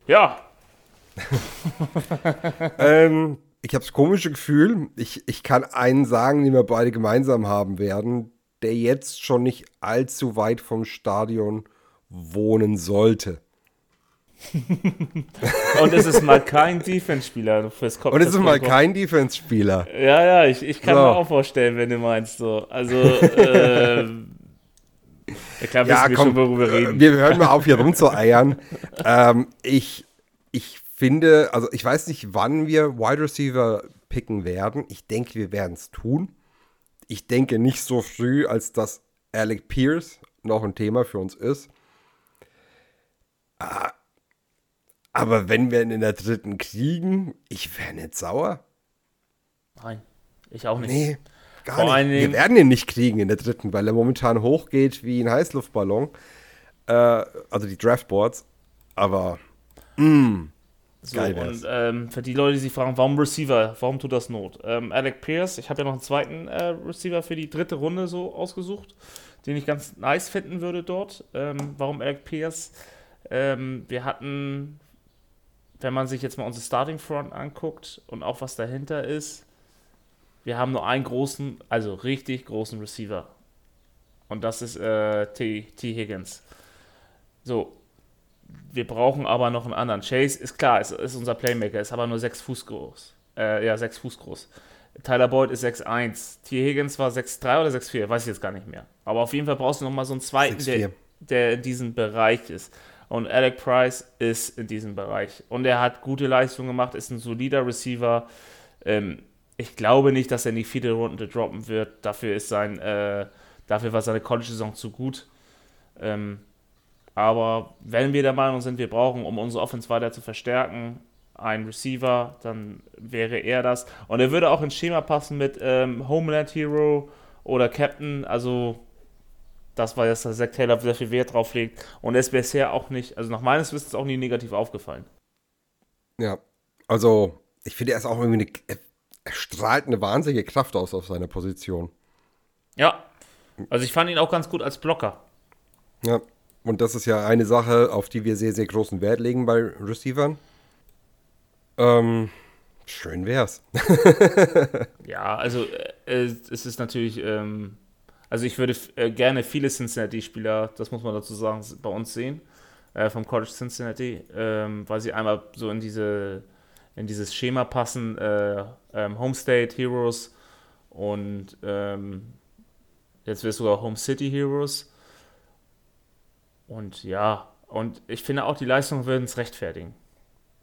Ja. ähm, ich habe das komische Gefühl, ich, ich kann einen sagen, den wir beide gemeinsam haben werden, der jetzt schon nicht allzu weit vom Stadion wohnen sollte. Und es ist mal kein Defense-Spieler fürs Kopf. Und es ist mal kein Defense-Spieler. Ja, ja, ich, ich kann so. mir auch vorstellen, wenn du meinst so. Also, äh, ja, klar, ja, wir komm, schon, worüber wir reden. Wir hören mal auf, hier rumzueiern. ähm, ich, ich finde, also ich weiß nicht, wann wir Wide Receiver picken werden. Ich denke, wir werden es tun. Ich denke nicht so früh, als dass Alec Pierce noch ein Thema für uns ist. Ah, aber wenn wir ihn in der dritten kriegen, ich wäre nicht sauer. Nein, ich auch nicht. Nee, gar Vor nicht. Wir werden ihn nicht kriegen in der dritten, weil er momentan hochgeht wie ein Heißluftballon. Äh, also die Draftboards. Aber, mh, mm, so, Geil und ähm, für die Leute, die sich fragen, warum Receiver, warum tut das Not? Ähm, Alec Pierce, ich habe ja noch einen zweiten äh, Receiver für die dritte Runde so ausgesucht, den ich ganz nice finden würde dort. Ähm, warum Alec Pierce? Ähm, wir hatten wenn man sich jetzt mal unsere Starting Front anguckt und auch was dahinter ist, wir haben nur einen großen, also richtig großen Receiver. Und das ist äh, T, T. Higgins. So, wir brauchen aber noch einen anderen. Chase ist klar, ist, ist unser Playmaker, ist aber nur 6 Fuß groß. Äh, ja, 6 Fuß groß. Tyler Boyd ist 6'1. T. Higgins war 6'3 oder 6'4, weiß ich jetzt gar nicht mehr. Aber auf jeden Fall brauchst du noch mal so einen zweiten, der, der in diesem Bereich ist. Und Alec Price ist in diesem Bereich. Und er hat gute Leistungen gemacht, ist ein solider Receiver. Ähm, ich glaube nicht, dass er in die vierte Runde droppen wird. Dafür ist sein, äh, dafür war seine College-Saison zu gut. Ähm, aber wenn wir der Meinung sind, wir brauchen, um unsere Offense weiter zu verstärken, einen Receiver, dann wäre er das. Und er würde auch ins Schema passen mit ähm, Homeland Hero oder Captain. Also das war jetzt, dass Zack Taylor sehr viel Wert drauf legt. Und er ist bisher auch nicht, also nach meines Wissens auch nie negativ aufgefallen. Ja, also ich finde, er ist auch irgendwie eine, er strahlt eine wahnsinnige Kraft aus auf seiner Position. Ja, also ich fand ihn auch ganz gut als Blocker. Ja, und das ist ja eine Sache, auf die wir sehr, sehr großen Wert legen bei Receivern. Ähm, schön wär's. ja, also äh, es ist natürlich ähm, also ich würde äh, gerne viele Cincinnati-Spieler, das muss man dazu sagen, bei uns sehen, äh, vom College Cincinnati, ähm, weil sie einmal so in diese in dieses Schema passen, äh, ähm, Homestate Heroes und ähm, jetzt wird sogar Home City Heroes. Und ja, und ich finde auch, die Leistungen würden es rechtfertigen.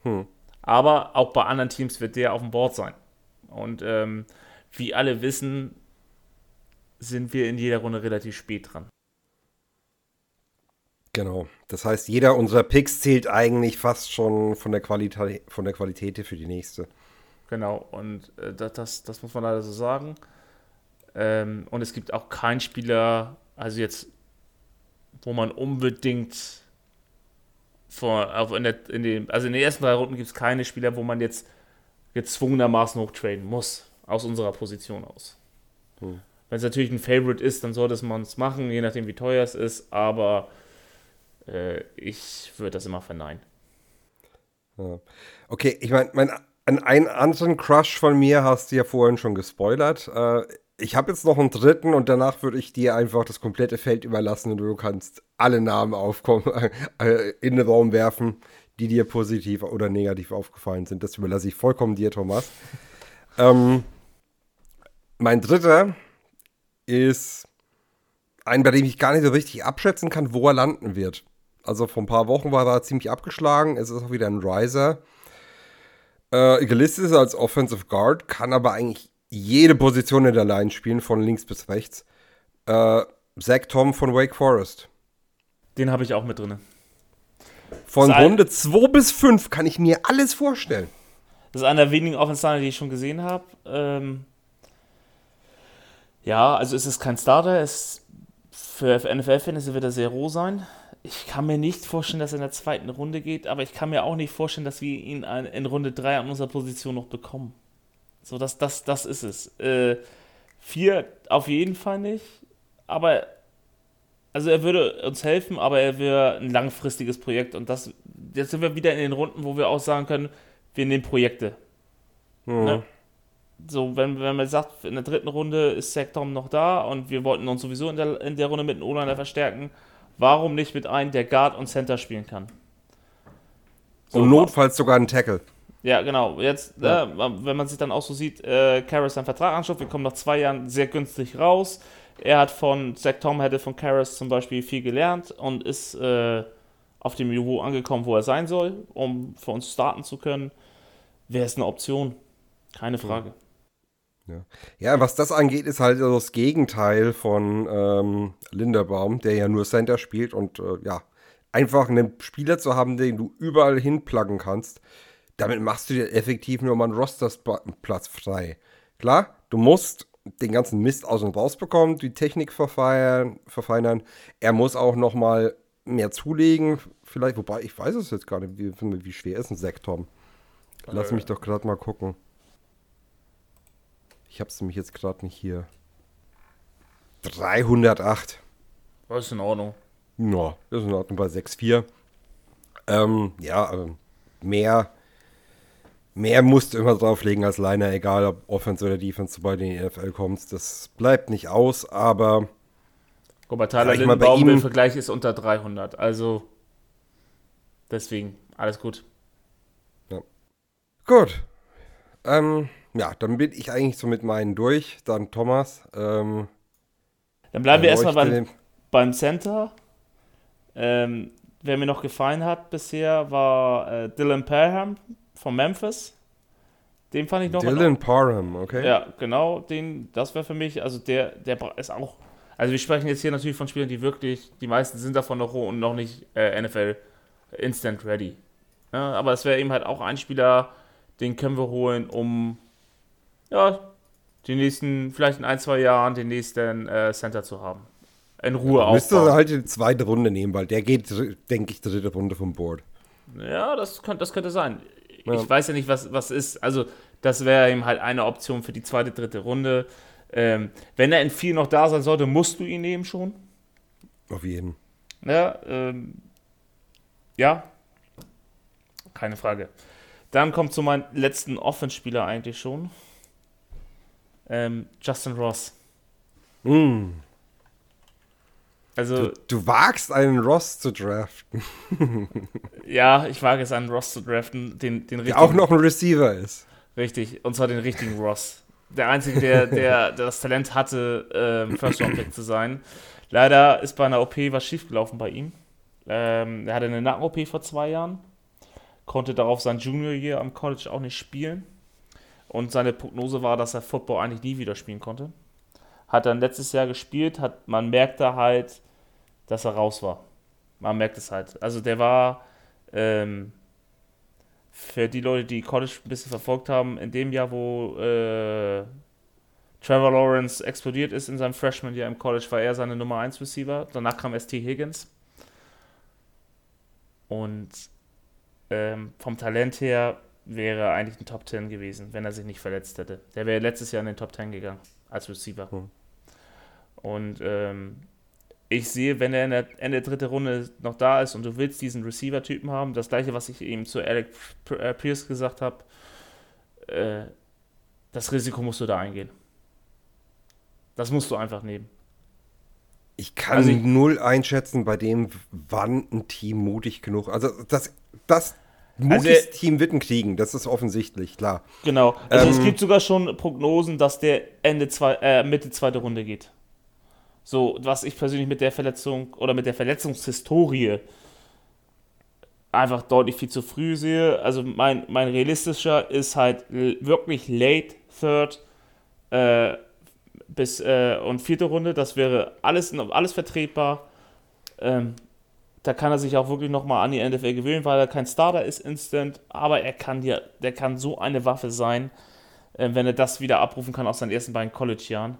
Hm. Aber auch bei anderen Teams wird der auf dem Board sein. Und ähm, wie alle wissen, sind wir in jeder Runde relativ spät dran. Genau. Das heißt, jeder unserer Picks zählt eigentlich fast schon von der Qualität, von der Qualität für die nächste. Genau, und äh, das, das muss man leider so sagen. Ähm, und es gibt auch keinen Spieler, also jetzt, wo man unbedingt vor, also in, der, in den, also in den ersten drei Runden gibt es keine Spieler, wo man jetzt gezwungenermaßen hochtraden muss, aus unserer Position aus. Hm. Wenn es natürlich ein Favorite ist, dann sollte man es machen, je nachdem wie teuer es ist, aber äh, ich würde das immer verneinen. Okay, ich meine, mein, einen anderen Crush von mir hast du ja vorhin schon gespoilert. Äh, ich habe jetzt noch einen dritten und danach würde ich dir einfach das komplette Feld überlassen und du kannst alle Namen aufkommen, äh, in den Raum werfen, die dir positiv oder negativ aufgefallen sind. Das überlasse ich vollkommen dir, Thomas. ähm, mein dritter ist ein, bei dem ich gar nicht so richtig abschätzen kann, wo er landen wird. Also vor ein paar Wochen war er ziemlich abgeschlagen. Es ist auch wieder ein Riser. Äh, gelistet ist als Offensive Guard, kann aber eigentlich jede Position in der Line spielen, von links bis rechts. Äh, Zach Tom von Wake Forest. Den habe ich auch mit drin. Von Sei- Runde 2 bis 5 kann ich mir alles vorstellen. Das ist einer der wenigen Offensive, die ich schon gesehen habe. Ähm, ja, also es ist kein Starter. Es, für NFL-Fans wird er sehr roh sein. Ich kann mir nicht vorstellen, dass er in der zweiten Runde geht, aber ich kann mir auch nicht vorstellen, dass wir ihn in Runde 3 an unserer Position noch bekommen. So, das, das, das ist es. Äh, vier auf jeden Fall nicht, aber also er würde uns helfen, aber er wäre ein langfristiges Projekt und das jetzt sind wir wieder in den Runden, wo wir auch sagen können, wir nehmen Projekte. Ne? So, wenn, wenn man sagt, in der dritten Runde ist Zach Tom noch da und wir wollten uns sowieso in der, in der Runde mit einem O-Liner verstärken, warum nicht mit einem, der Guard und Center spielen kann? So, Und notfalls sogar ein Tackle. Ja, genau. Jetzt, Ja. äh, wenn man sich dann auch so sieht, äh, Karras seinen Vertrag anschaut, wir kommen nach zwei Jahren sehr günstig raus. Er hat von, Zach Tom hätte von Karras zum Beispiel viel gelernt und ist äh, auf dem Niveau angekommen, wo er sein soll, um für uns starten zu können. Wäre es eine Option? Keine Frage. Ja, was das angeht, ist halt so das Gegenteil von ähm, Linderbaum, der ja nur Center spielt und äh, ja, einfach einen Spieler zu haben, den du überall hinpluggen kannst, damit machst du dir effektiv nur mal einen Rosterplatz frei. Klar, du musst den ganzen Mist aus und raus bekommen, die Technik verfeinern, verfeinern. Er muss auch noch mal mehr zulegen, vielleicht, wobei ich weiß es jetzt gar nicht, wie, wie schwer ist ein Sektom. Lass mich doch gerade mal gucken. Ich habe es nämlich jetzt gerade nicht hier. 308. Das ist in Ordnung. Ja, das ist in Ordnung bei 6,4. Ähm, ja, ähm, mehr, mehr musst du immer drauflegen als Liner, egal ob Offense oder Defense, sobald du in die NFL kommst. Das bleibt nicht aus, aber Guck mal, Tyler Lindenbaum ihm- im Vergleich ist unter 300. Also, deswegen, alles gut. gut. Ähm, ja, dann bin ich eigentlich so mit meinen durch. Dann Thomas. Ähm, Dann bleiben wir erstmal beim, beim Center. Ähm, wer mir noch gefallen hat bisher war äh, Dylan Parham von Memphis. Den fand ich noch. Dylan Parham, okay? Ja, genau, den, das wäre für mich, also der, der ist auch, also wir sprechen jetzt hier natürlich von Spielern, die wirklich, die meisten sind davon noch roh und noch nicht äh, NFL Instant Ready. Ja, aber es wäre eben halt auch ein Spieler, den können wir holen, um, ja, die nächsten, vielleicht in ein, zwei Jahren den nächsten äh, Center zu haben. In Ruhe Müsste aufbauen. halt die zweite Runde nehmen, weil der geht, denke ich, dritte Runde vom Board. Ja, das könnte, das könnte sein. Ja. Ich weiß ja nicht, was, was ist. Also, das wäre eben halt eine Option für die zweite, dritte Runde. Ähm, wenn er in vier noch da sein sollte, musst du ihn nehmen schon. Auf jeden. Ja, ähm, ja. Keine Frage. Dann kommt zu meinem letzten Offenspieler eigentlich schon. Ähm, Justin Ross. Mm. Also, Du, du wagst einen Ross zu draften, ja, ich wage es an, Ross zu draften. Den, den der auch noch ein Receiver ist. Richtig, und zwar den richtigen Ross. Der Einzige, der, der, der das Talent hatte, ähm, First Round Pick zu sein. Leider ist bei einer OP was schiefgelaufen bei ihm. Ähm, er hatte eine Nacken-OP vor zwei Jahren, konnte darauf sein Junior Year am College auch nicht spielen. Und seine Prognose war, dass er Football eigentlich nie wieder spielen konnte. Hat dann letztes Jahr gespielt, hat, man merkte halt, dass er raus war. Man merkt es halt. Also der war, ähm, für die Leute, die College ein bisschen verfolgt haben, in dem Jahr, wo äh, Trevor Lawrence explodiert ist in seinem Freshman-Jahr im College, war er seine Nummer 1 Receiver. Danach kam ST Higgins. Und ähm, vom Talent her wäre eigentlich ein Top 10 gewesen, wenn er sich nicht verletzt hätte. Der wäre letztes Jahr in den Top 10 gegangen als Receiver. Hm. Und ähm, ich sehe, wenn er in der Ende der dritten Runde noch da ist und du willst diesen Receiver-Typen haben, das gleiche, was ich eben zu Alec äh, Pierce gesagt habe, äh, das Risiko musst du da eingehen. Das musst du einfach nehmen. Ich kann Also ich- null einschätzen, bei dem, wann ein Team mutig genug. Also das, das mutigste er- Team wird ihn kriegen, das ist offensichtlich, klar. Genau. Also es Ähm, gibt sogar schon Prognosen, dass der Ende zwei, äh, Mitte zweite Runde geht. So, was ich persönlich mit der Verletzung oder mit der Verletzungshistorie einfach deutlich viel zu früh sehe. Also mein, mein realistischer ist halt wirklich late third äh, bis äh, und vierte Runde. Das wäre alles, alles vertretbar. Ähm, da kann er sich auch wirklich nochmal an die NFL gewöhnen, weil er kein Starter ist instant, aber er kann dir, der kann so eine Waffe sein, äh, wenn er das wieder abrufen kann aus seinen ersten beiden College-Jahren.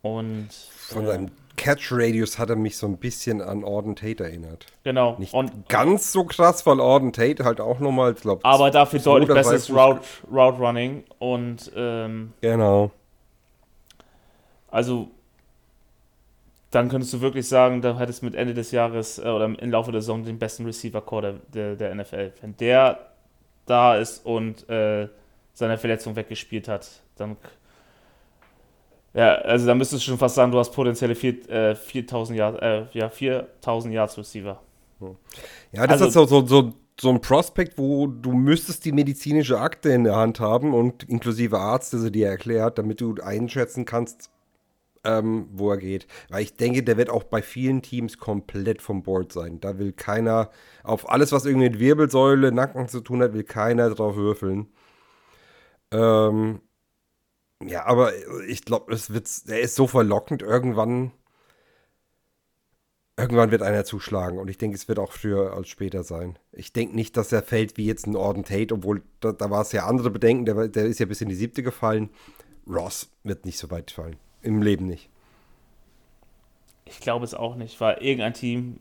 Und von seinem äh, Catch-Radius hat er mich so ein bisschen an Auden Tate erinnert. Genau. Nicht und, ganz so krass, weil Auden Tate halt auch nochmal, glaube Aber dafür deutlich besseres Route, Route Running und ähm, Genau. Also dann könntest du wirklich sagen, da hättest du mit Ende des Jahres äh, oder im Laufe der Saison den besten Receiver-Core der, der, der, NFL. Wenn der da ist und äh, seine Verletzung weggespielt hat, dann. Ja, also da müsstest du schon fast sagen, du hast potenzielle 4, äh, 4000 Yards, äh, ja, 4000 Yards Receiver. Ja, das also, ist so, so, so ein Prospekt, wo du müsstest die medizinische Akte in der Hand haben und inklusive Arzt, der sie dir erklärt, damit du einschätzen kannst, ähm, wo er geht. Weil ich denke, der wird auch bei vielen Teams komplett vom Board sein. Da will keiner, auf alles, was irgendwie mit Wirbelsäule, Nacken zu tun hat, will keiner drauf würfeln. Ähm, ja, aber ich glaube, es er ist so verlockend, irgendwann, irgendwann wird einer zuschlagen und ich denke, es wird auch früher als später sein. Ich denke nicht, dass er fällt wie jetzt ein Orden Tate, obwohl da, da war es ja andere Bedenken, der, der ist ja bis in die siebte gefallen. Ross wird nicht so weit fallen. Im Leben nicht. Ich glaube es auch nicht, weil irgendein Team,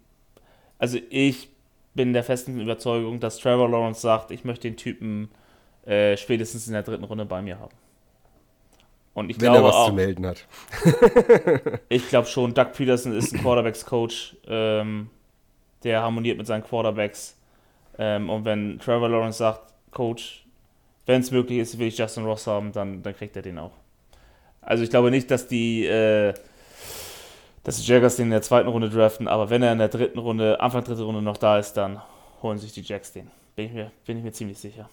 also ich bin der festen Überzeugung, dass Trevor Lawrence sagt, ich möchte den Typen äh, spätestens in der dritten Runde bei mir haben. Und ich Wenn glaube er was auch, zu melden hat. ich glaube schon, Doug Peterson ist ein Quarterbacks-Coach, ähm, der harmoniert mit seinen Quarterbacks. Ähm, und wenn Trevor Lawrence sagt, Coach, wenn es möglich ist, will ich Justin Ross haben, dann, dann kriegt er den auch. Also ich glaube nicht, dass die, äh, dass die Jaggers den in der zweiten Runde draften, aber wenn er in der dritten Runde, Anfang dritte Runde noch da ist, dann holen sich die Jacks den. Bin ich mir, bin ich mir ziemlich sicher.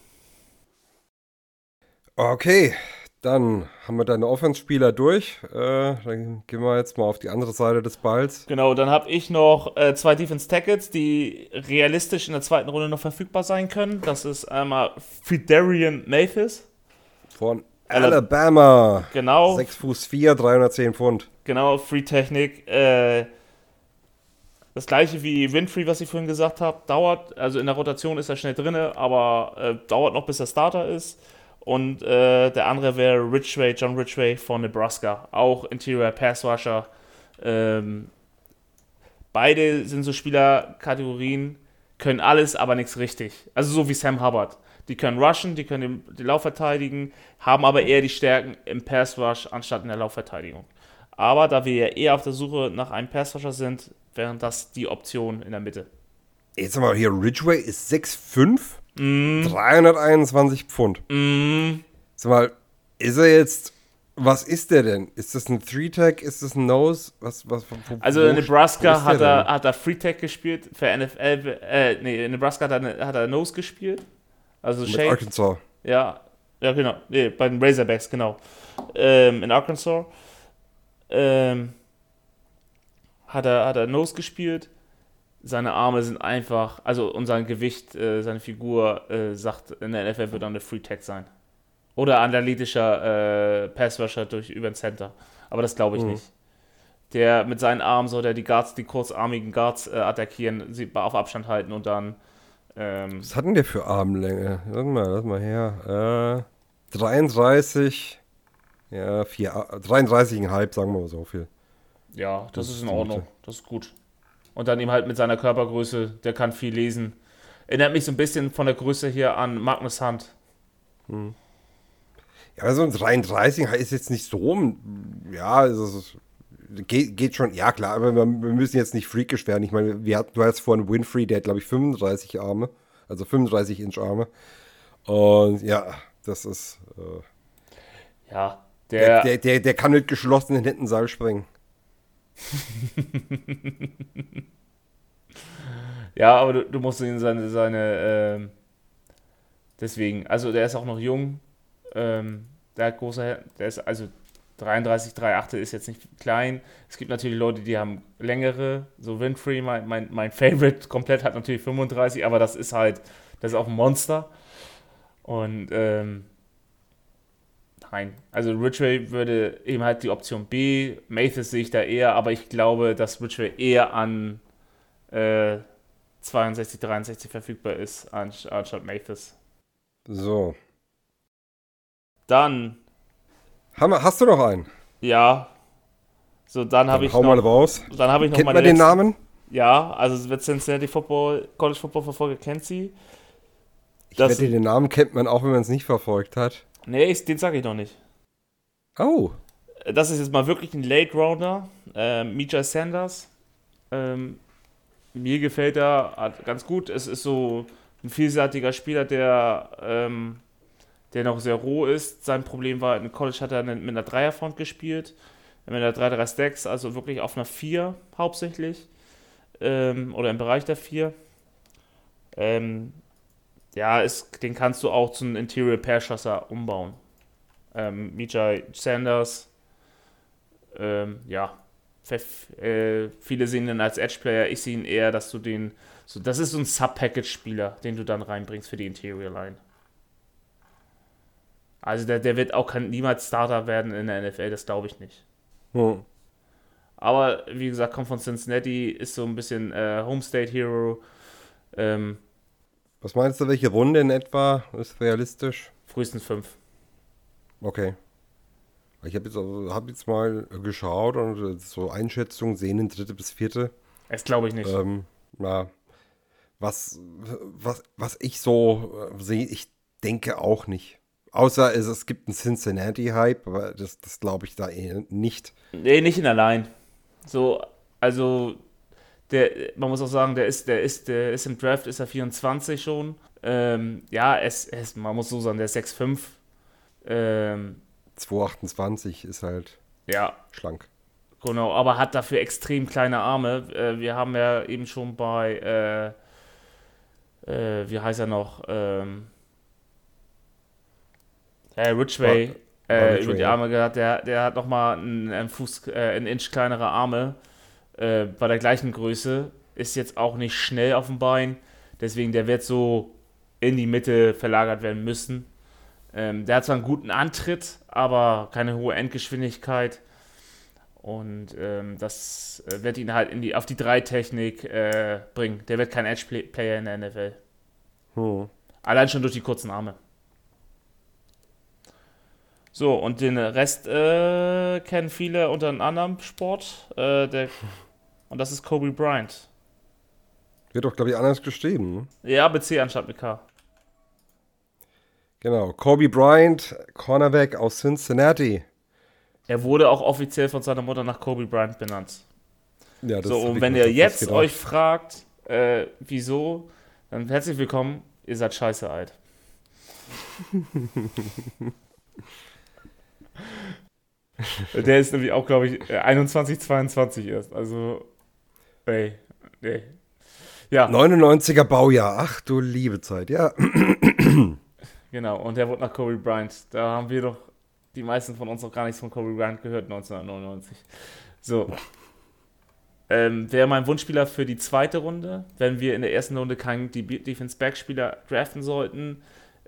Okay, dann haben wir deine Offense-Spieler durch. Äh, dann gehen wir jetzt mal auf die andere Seite des Balls. Genau, dann habe ich noch äh, zwei Defense-Tackles, die realistisch in der zweiten Runde noch verfügbar sein können. Das ist einmal Fidarian Mathis. Von Alabama. Genau. 6 Fuß 4, 310 Pfund. Genau, Free Technik. Äh, das gleiche wie Winfrey, was ich vorhin gesagt habe. Dauert, also in der Rotation ist er schnell drin, aber äh, dauert noch, bis er Starter ist. Und äh, der andere wäre Ridgway, John Ridgway von Nebraska. Auch Interior Pass Rusher. Ähm, beide sind so Spielerkategorien, können alles, aber nichts richtig. Also so wie Sam Hubbard. Die können rushen, die können den, den Lauf verteidigen, haben aber eher die Stärken im Pass Rush anstatt in der Laufverteidigung. Aber da wir ja eher auf der Suche nach einem Pass Rusher sind, wären das die Optionen in der Mitte. Jetzt mal hier, Ridgeway ist 6'5, mm. 321 Pfund. Mm. Sag mal, ist er jetzt was ist der denn? Ist das ein Three-Tag? Ist das ein Nose? Was, was, wo, also in Nebraska hat er, hat er Free-Tag gespielt. Für NFL, äh, nee, in Nebraska hat er, hat er Nose gespielt. Also Mit Shade, Arkansas. Ja, ja, genau. Nee, bei den Razorbacks, genau. Ähm, in Arkansas. Ähm, hat, er, hat er Nose gespielt. Seine Arme sind einfach, also und sein Gewicht, äh, seine Figur äh, sagt, in der NFL wird er eine Free Tag sein. Oder analytischer äh, Passrusher durch über den Center. Aber das glaube ich mhm. nicht. Der mit seinen Armen soll der die Guards, die kurzarmigen Guards äh, attackieren, sie auf Abstand halten und dann ähm, Was hat denn der für Armlänge? Lass mal, lass mal her. Äh, 33, ja, 4, 33,5, sagen wir mal so viel. Ja, das, das ist in Ordnung. Das ist gut. Und dann eben halt mit seiner Körpergröße, der kann viel lesen. Erinnert mich so ein bisschen von der Größe hier an Magnus Hunt. Hm. Ja, so ein 33 ist jetzt nicht so, ja, also Geht, geht, schon, ja klar, aber wir, wir, müssen jetzt nicht freakisch werden. Ich meine, wir hatten, du hast vorhin Winfrey, der hat glaube ich 35 Arme, also 35 Inch Arme. Und ja, das ist. Äh, ja, der, der, der, der, kann mit geschlossenen Händen Seil springen. ja, aber du, du musst ihn seine, seine äh, deswegen, also der ist auch noch jung, ähm, der hat große, der ist also 33, 3 Achtel ist jetzt nicht klein. Es gibt natürlich Leute, die haben längere, so Winfrey, mein, mein, mein Favorite komplett hat natürlich 35, aber das ist halt, das ist auch ein Monster. Und ähm, nein, also Ridgway würde eben halt die Option B, Mathis sehe ich da eher, aber ich glaube, dass Ridgway eher an äh, 62, 63 verfügbar ist, anstatt Mathis. So. Dann Wir, hast du noch einen? Ja. So, dann habe ich Hau mal noch, raus. dann habe ich noch Kennt meine man den letzten- Namen? Ja, also wer Cincinnati Football, College Football Verfolger kennt sie. Ich Das- wette, den Namen kennt man auch, wenn man es nicht verfolgt hat. Nee, ich, den sage ich noch nicht. Oh. Das ist jetzt mal wirklich ein Late Rounder. Ähm, Mijay Sanders. Ähm, mir gefällt er ganz gut. Es ist so ein vielseitiger Spieler, der, ähm, der noch sehr roh ist. Sein Problem war, in College hat er mit einer Dreierfront gespielt. Mit einer 3-3 Stacks, also wirklich auf einer 4 hauptsächlich. Ähm, oder im Bereich der 4. Ähm, ja, ist, den kannst du auch zu einem Interior Pair-Schosser umbauen. Ähm, Mijay Sanders, ähm, ja, äh, viele sehen ihn als Edge-Player, ich sehe ihn eher, dass du den, so, das ist so ein Sub-Package-Spieler, den du dann reinbringst für die Interior-Line. Also der, der wird auch kein, niemals Starter werden in der NFL, das glaube ich nicht. Hm. Aber wie gesagt, kommt von Cincinnati, ist so ein bisschen äh, Homestate Hero. Ähm, Was meinst du, welche Runde in etwa ist realistisch? frühestens fünf. Okay. Ich habe jetzt, hab jetzt mal geschaut und äh, so Einschätzungen sehen in dritte bis vierte. Das glaube ich nicht. Ähm, na, was, was, was ich so äh, sehe, ich denke auch nicht. Außer es, es gibt einen Cincinnati-Hype, aber das, das glaube ich da eh nicht. Nee, nicht in Line. So, also, der, man muss auch sagen, der ist, der ist, der ist im Draft, ist er 24 schon. Ähm, ja, es, es, man muss so sagen, der ist 6'5. Ähm, 228 ist halt ja, schlank. genau, aber hat dafür extrem kleine Arme. Äh, wir haben ja eben schon bei, äh, äh, wie heißt er noch? Ähm, äh, Ridgway. Äh, über die. Arme gehabt, der, der hat nochmal einen, einen Fuß, äh, einen Inch kleinere Arme äh, bei der gleichen Größe. Ist jetzt auch nicht schnell auf dem Bein, deswegen der wird so in die Mitte verlagert werden müssen. Ähm, der hat zwar einen guten Antritt, aber keine hohe Endgeschwindigkeit. Und ähm, das äh, wird ihn halt in die, auf die Drei-Technik äh, bringen. Der wird kein Edge-Player in der NFL. Hm. Allein schon durch die kurzen Arme. So, und den Rest äh, kennen viele unter einem anderen Sport. Äh, der, und das ist Kobe Bryant. Wird doch, glaube ich, anders geschrieben. Ne? Ja, mit C anstatt mit K. Genau. Kobe Bryant, Cornerback aus Cincinnati. Er wurde auch offiziell von seiner Mutter nach Kobe Bryant benannt. Ja, das so, und wenn ihr jetzt gedacht. euch fragt, äh, wieso, dann herzlich willkommen, ihr seid scheiße alt. Der ist nämlich auch, glaube ich, äh, 21, 22 erst. Also, ey, nee. Ja, 99er Baujahr. Ach du liebe Zeit. Ja. genau. Und der wurde nach Kobe Bryant. Da haben wir doch, die meisten von uns noch gar nichts von Kobe Bryant gehört, 1999. So. Ähm, Wäre mein Wunschspieler für die zweite Runde, wenn wir in der ersten Runde keinen De- Defense-Back-Spieler draften sollten.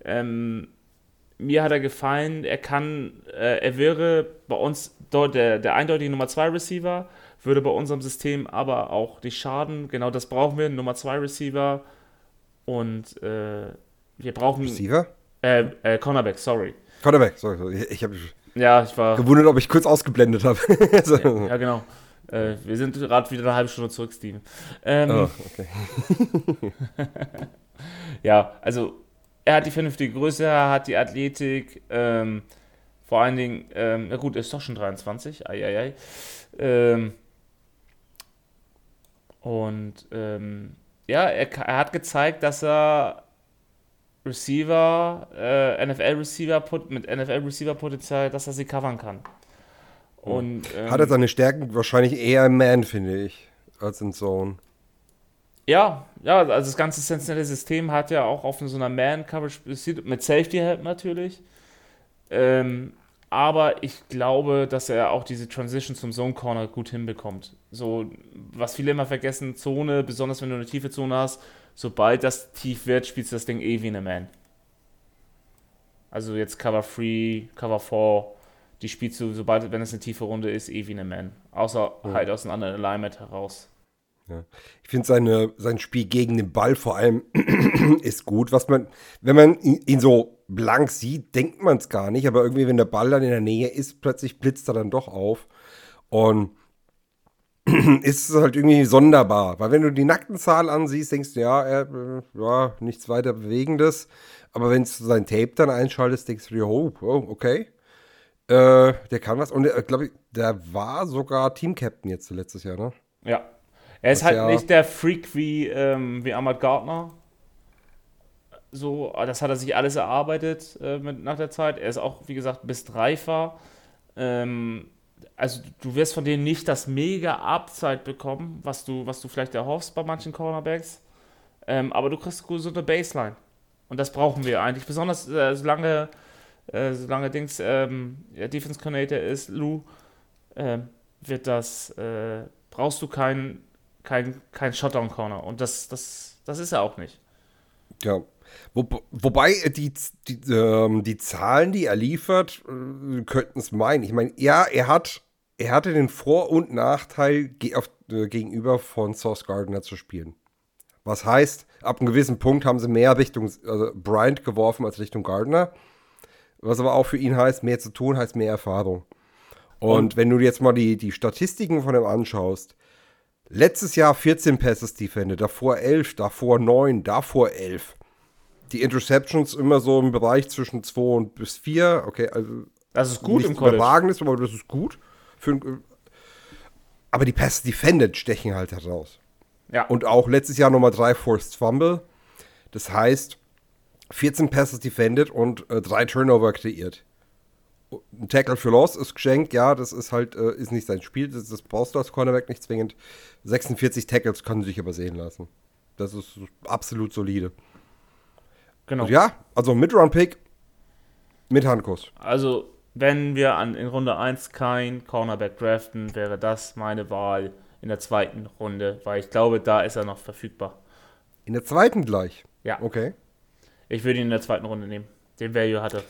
Ähm, mir hat er gefallen, er kann, äh, er wäre bei uns dort der, der eindeutige Nummer 2 Receiver, würde bei unserem System aber auch nicht schaden. Genau das brauchen wir, Nummer 2 Receiver. Und äh, wir brauchen. Receiver? Äh, äh, Cornerback, sorry. Cornerback. Sorry, sorry. Ich habe Ja, ich war. gewundert, ob ich kurz ausgeblendet habe. so. Ja, genau. Äh, wir sind gerade wieder eine halbe Stunde zurück, Steven. Ähm, Oh, okay. Ja, also er hat die vernünftige Größe, er hat die Athletik, ähm, vor allen Dingen, ähm, na gut, er ist doch schon 23, ei, ei, ei. Ähm, und ähm, ja, er, er hat gezeigt, dass er Receiver, äh, NFL-Receiver mit NFL-Receiver-Potenzial, dass er sie covern kann. Und, ähm, Hat er seine Stärken wahrscheinlich eher im Man, finde ich, als in Zone. Ja, ja, also das ganze sensationelle System hat ja auch auf so einer Man-Coverage mit Safety Help natürlich. Ähm, aber ich glaube, dass er auch diese Transition zum Zone Corner gut hinbekommt. So, was viele immer vergessen, Zone, besonders wenn du eine tiefe Zone hast, sobald das tief wird, spielst du das Ding eh wie eine Man. Also jetzt Cover 3, Cover 4, die spielst du, sobald, wenn es eine tiefe Runde ist, eh wie eine Man. Außer mhm. halt aus einem anderen Alignment heraus. Ja. Ich finde seine sein Spiel gegen den Ball vor allem ist gut. Was man, wenn man ihn so blank sieht, denkt man es gar nicht, aber irgendwie, wenn der Ball dann in der Nähe ist, plötzlich blitzt er dann doch auf. Und ist halt irgendwie sonderbar. Weil wenn du die nackten Zahlen ansiehst, denkst du, ja, er, äh, ja, nichts weiter Bewegendes. Aber wenn du sein Tape dann einschaltest, denkst du dir, oh, oh okay. Äh, der kann was. Und äh, glaube ich, der war sogar Team-Captain jetzt letztes Jahr, ne? Ja. Er ist was halt ja nicht der Freak wie, ähm, wie Ahmad Gardner. So, das hat er sich alles erarbeitet äh, mit, nach der Zeit. Er ist auch, wie gesagt, bis reifer. Ähm, also du wirst von denen nicht das mega Upside bekommen, was du, was du vielleicht erhoffst bei manchen Cornerbacks. Ähm, aber du kriegst so eine Baseline. Und das brauchen wir eigentlich. Besonders äh, solange, äh, solange Dings ähm, ja, Defense Coordinator ist, Lou, äh, wird das, äh, brauchst du keinen kein, kein Shutdown-Corner. Und das, das, das ist er auch nicht. Ja. Wo, wobei die, die, ähm, die Zahlen, die er liefert, äh, könnten es meinen. Ich meine, ja, er hat er hatte den Vor- und Nachteil auf, äh, gegenüber von Source Gardner zu spielen. Was heißt, ab einem gewissen Punkt haben sie mehr Richtung also Bryant geworfen als Richtung Gardner. Was aber auch für ihn heißt, mehr zu tun heißt mehr Erfahrung. Und, und wenn du jetzt mal die, die Statistiken von ihm anschaust, letztes Jahr 14 Passes defended, davor 11, davor 9, davor 11. Die Interceptions immer so im Bereich zwischen 2 und bis 4. Okay, also das ist gut im College. Überragendes, aber das ist gut. Für, aber die Passes defended stechen halt heraus. Ja. Und auch letztes Jahr nochmal drei Forced Fumble. Das heißt, 14 Passes defended und äh, drei Turnover kreiert. Ein Tackle für Loss ist geschenkt, ja, das ist halt, äh, ist nicht sein Spiel, das, das brauchst du als Cornerback nicht zwingend. 46 Tackles können sich aber sehen lassen. Das ist absolut solide. Genau. Und ja, also Mid-Round-Pick mit Handkuss. Also, wenn wir an, in Runde 1 kein Cornerback draften, wäre das meine Wahl in der zweiten Runde, weil ich glaube, da ist er noch verfügbar. In der zweiten gleich? Ja. Okay. Ich würde ihn in der zweiten Runde nehmen, den Value hatte.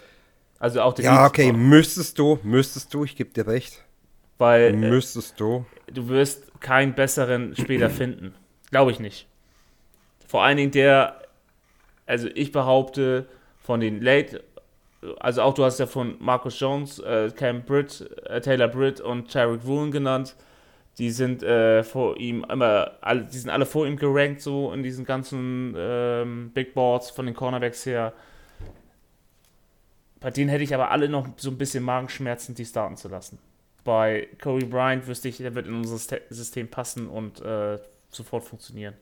Also auch den Ja, okay, müsstest du, müsstest du, ich gebe dir recht. Weil. Äh, müsstest du. Du wirst keinen besseren später finden. Glaube ich nicht. Vor allen Dingen der, also ich behaupte, von den Late, also auch du hast ja von Marcus Jones, äh, Cam Britt, äh, Taylor Britt und Tarek Woolen genannt die sind äh, vor ihm immer, alle, die sind alle vor ihm gerankt, so in diesen ganzen ähm, Big Boards von den Cornerbacks her. Bei denen hätte ich aber alle noch so ein bisschen Magenschmerzen, die starten zu lassen. Bei Kobe Bryant wüsste ich, der wird in unser System passen und äh, sofort funktionieren.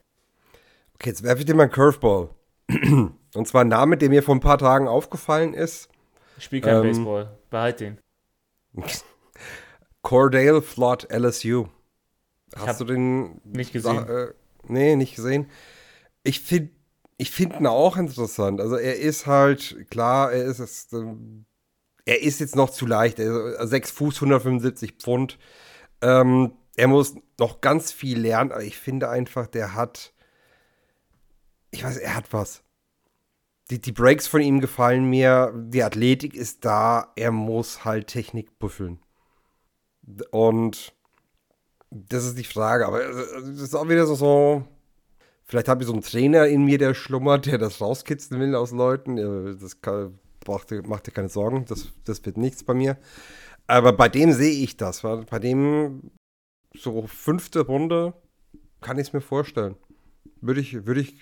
Okay, jetzt werfe ich dir mal einen Curveball. und zwar ein Name, der mir vor ein paar Tagen aufgefallen ist. Ich spiele kein ähm, Baseball. Behalt den. Cordale Flood LSU. Hast du den nicht gesehen? Äh, nee, nicht gesehen. Ich finde ich finde ihn auch interessant. Also er ist halt, klar, er ist, ist ähm, er ist jetzt noch zu leicht. Er ist 6 Fuß, 175 Pfund. Ähm, er muss noch ganz viel lernen, aber ich finde einfach, der hat, ich weiß, er hat was. Die, die Breaks von ihm gefallen mir, die Athletik ist da, er muss halt Technik büffeln. Und das ist die Frage, aber das ist auch wieder so, so vielleicht habe ich so einen Trainer in mir, der schlummert, der das rauskitzeln will aus Leuten. Das kann, braucht, macht dir keine Sorgen, das, das wird nichts bei mir. Aber bei dem sehe ich das. Bei dem so fünfte Runde kann ich es mir vorstellen. Würde ich, würde ich,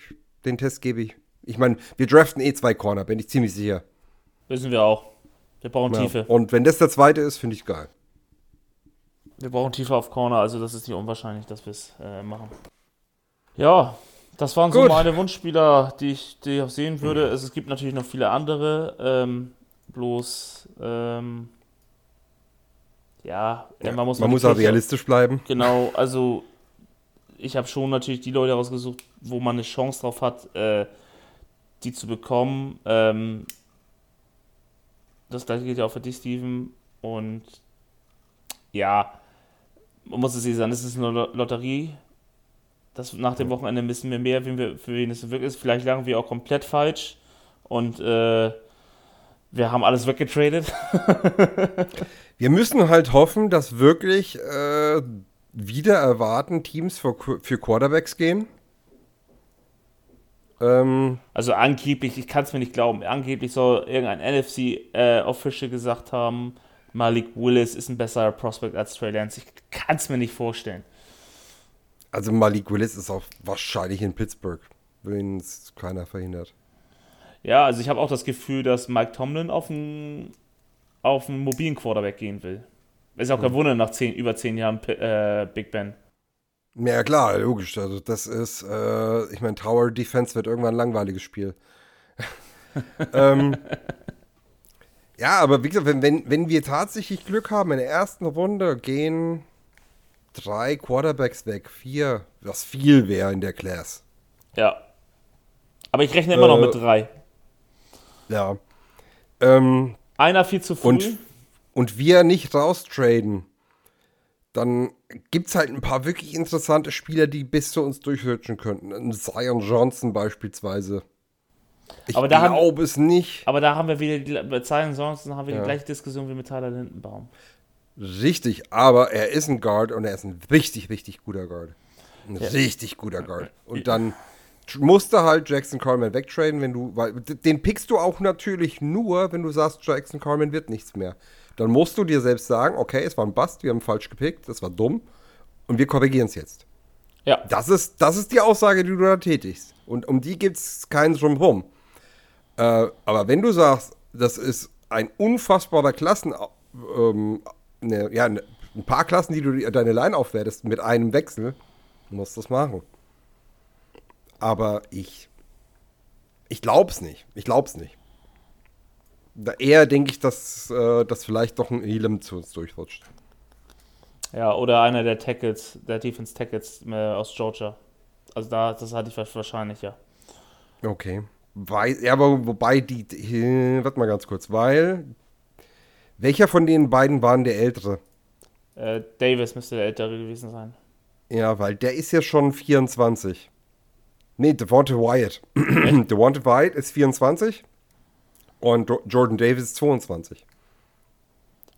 den Test gebe ich. Ich meine, wir draften eh zwei Corner, bin ich ziemlich sicher. Wissen wir auch. Wir brauchen ja. Tiefe. Und wenn das der zweite ist, finde ich geil. Wir brauchen tiefer auf Corner, also das ist nicht unwahrscheinlich, dass wir es äh, machen. Ja, das waren Gut. so meine Wunschspieler, die ich, die ich auch sehen würde. Mhm. Es, gibt natürlich noch viele andere. Ähm, bloß, ähm, ja, ja, man muss, man muss auch realistisch bleiben. Genau, also ich habe schon natürlich die Leute rausgesucht, wo man eine Chance drauf hat, äh, die zu bekommen. Ähm, das gleiche gilt ja auch für dich, Steven. Und ja, man muss es eh sagen, es ist eine Lo- Lotterie. Das, nach dem Wochenende wissen wir mehr, wen wir, für wen es wirklich ist. Vielleicht lagen wir auch komplett falsch. Und äh, wir haben alles weggetradet. Wir müssen halt hoffen, dass wirklich äh, wieder erwarten Teams für, für Quarterbacks gehen. Ähm, Also angeblich, ich kann es mir nicht glauben, angeblich soll irgendein NFC-Official gesagt haben, Malik Willis ist ein besserer Prospect als Trey Lance. Ich kann es mir nicht vorstellen. Also Malik Willis ist auch wahrscheinlich in Pittsburgh, wenn es keiner verhindert. Ja, also ich habe auch das Gefühl, dass Mike Tomlin auf einen, auf einen mobilen Quarterback gehen will. Ist auch kein Wunder nach zehn, über zehn Jahren äh, Big Ben. Ja, klar, logisch. Also, das ist, äh, ich meine, Tower Defense wird irgendwann ein langweiliges Spiel. ähm, ja, aber wie gesagt, wenn, wenn, wenn wir tatsächlich Glück haben, in der ersten Runde gehen drei Quarterbacks weg, vier, was viel wäre in der Class. Ja. Aber ich rechne immer noch Äh, mit drei. Ja. Ähm, Einer viel zu früh. und, und wir nicht raustraden, dann gibt es halt ein paar wirklich interessante Spieler, die bis zu uns durchrutschen könnten. Zion Johnson beispielsweise. Ich Aber da haben- glaube es nicht. Aber da haben wir wieder, die, bei Zion Johnson haben wir Ja. die gleiche Diskussion wie mit Tyler Lindenbaum. Richtig, aber er ist ein Guard und er ist ein richtig, richtig guter Guard. Ein richtig guter Guard. Und dann tr- musst du halt Jackson Carman wegtraden, wenn du, weil den pickst du auch natürlich nur, wenn du sagst, Jackson Carman wird nichts mehr. Dann musst du dir selbst sagen, okay, es war ein Bust, wir haben falsch gepickt, das war dumm und wir korrigieren es jetzt. Ja. Das ist, das ist die Aussage, die du da tätigst. Und um die gibt es keinen Drumherum. Äh, aber wenn du sagst, das ist ein unfassbarer Klassen, ähm, ne, ja, ne, ein paar Klassen, die du deine Line aufwertest mit einem Wechsel, musst du das machen. Aber ich, ich glaub's nicht. Ich glaub's nicht. Da eher denke ich, dass, äh, dass vielleicht doch ein Elam zu uns durchrutscht. Ja, oder einer der Tackles, der Defense Tackles äh, aus Georgia. Also da, das hatte ich wahrscheinlich, ja. Okay. Weil, ja, aber wobei die. Warte mal ganz kurz, weil. Welcher von den beiden waren der Ältere? Äh, Davis müsste der Ältere gewesen sein. Ja, weil der ist ja schon 24. Nee, Devonta Wyatt. Devonta Wyatt ist 24 und Jo- Jordan Davis ist 22.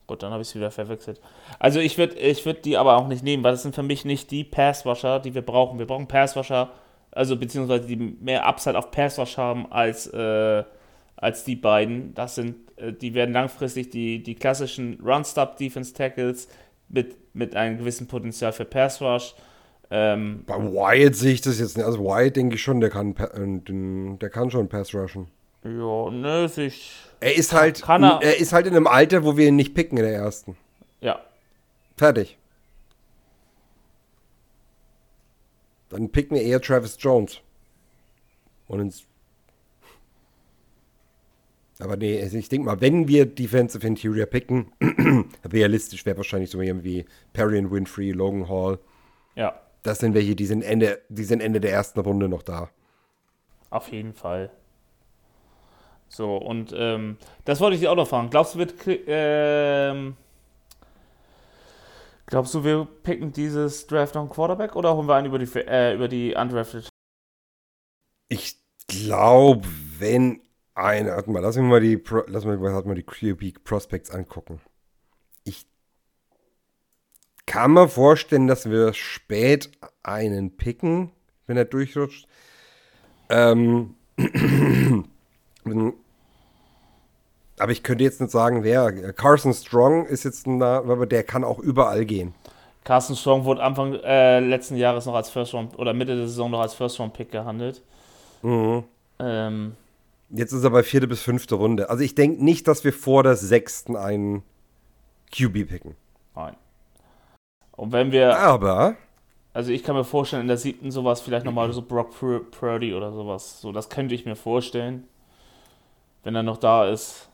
Gut, dann habe ich es wieder verwechselt. Also ich würde ich würd die aber auch nicht nehmen, weil das sind für mich nicht die Passwasher, die wir brauchen. Wir brauchen Passwasher, also beziehungsweise die mehr Upside auf Passwash haben als, äh, als die beiden. Das sind, äh, die werden langfristig die, die klassischen Run-Stop-Defense-Tackles mit, mit einem gewissen Potenzial für Passwash. Ähm, Bei Wyatt sehe ich das jetzt nicht. Also Wyatt denke ich schon, der kann, äh, der kann schon Pass rushen. ja, ne, sich. Er ist halt, Kann er- er ist halt in einem Alter, wo wir ihn nicht picken in der ersten. Ja, Fertig. Dann picken wir eher Travis Jones. Und ins Aber nee, also ich denke mal, wenn wir Defensive Interior picken, realistisch wäre wahrscheinlich so irgendwie Perry and Winfrey, Logan Hall. ja, Das sind welche, die sind Ende, die sind Ende der ersten Runde noch da. auf jeden Fall. So, und ähm, das wollte ich dir auch noch fragen. Glaubst du, wird, ähm, glaubst du, wir picken dieses Draft noch einen Quarterback oder holen wir einen über die, äh, über die Undrafted? Ich glaube, wenn eine, warte mal, lass mich mal die, lass mich mal, mal die QB Prospects angucken. Ich kann mir vorstellen, dass wir spät einen picken, wenn er durchrutscht. Ähm, aber ich könnte jetzt nicht sagen, wer. Carson Strong ist jetzt ein, aber der kann auch überall gehen. Carsten Strong wurde Anfang äh, letzten Jahres noch als First Round oder Mitte der Saison noch als First Round Pick gehandelt. Ähm, Jetzt ist er bei vierte bis fünfte Runde. Also ich denke nicht, dass wir vor der sechsten einen QB picken. nein. Und wenn wir, Aber also ich kann mir vorstellen, in der siebten sowas vielleicht nochmal so Brock Pur- Purdy oder sowas. So, das könnte ich mir vorstellen. Wenn er noch da ist.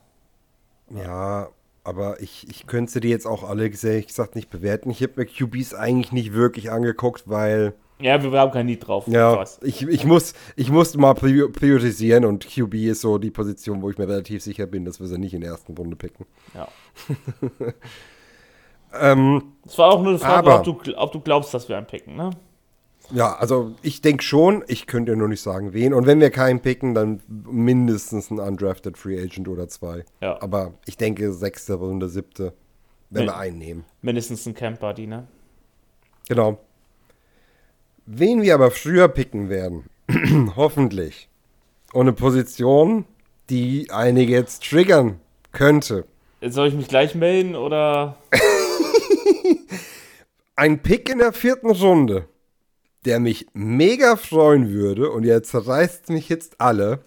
Ja, aber ich, ich könnte sie dir jetzt auch alle, ehrlich gesagt, nicht bewerten. Ich habe mir QBs eigentlich nicht wirklich angeguckt, weil Ja, wir haben kein Lied drauf. Ja, ich, ich, muss, ich muss mal prior- priorisieren und QB ist so die Position, wo ich mir relativ sicher bin, dass wir sie nicht in der ersten Runde picken. Ja. Ähm, Es war auch nur eine Frage, Aber- ob, du, ob du glaubst, dass wir einen picken, ne? ja, also ich denke schon, ich könnte nur nicht sagen, wen. Und wenn wir keinen picken, dann mindestens ein undrafted Free Agent oder zwei. Ja. Aber ich denke, sechste Runde, siebte, wenn Nee. wir einen nehmen. Mindestens ein Camp Buddy, ne? Genau. Wen wir aber früher picken werden, hoffentlich. Und eine Position, die einige jetzt triggern könnte. Soll ich mich gleich melden oder? Ein Pick in der vierten Runde, der mich mega freuen würde, und jetzt zerreißt mich jetzt alle.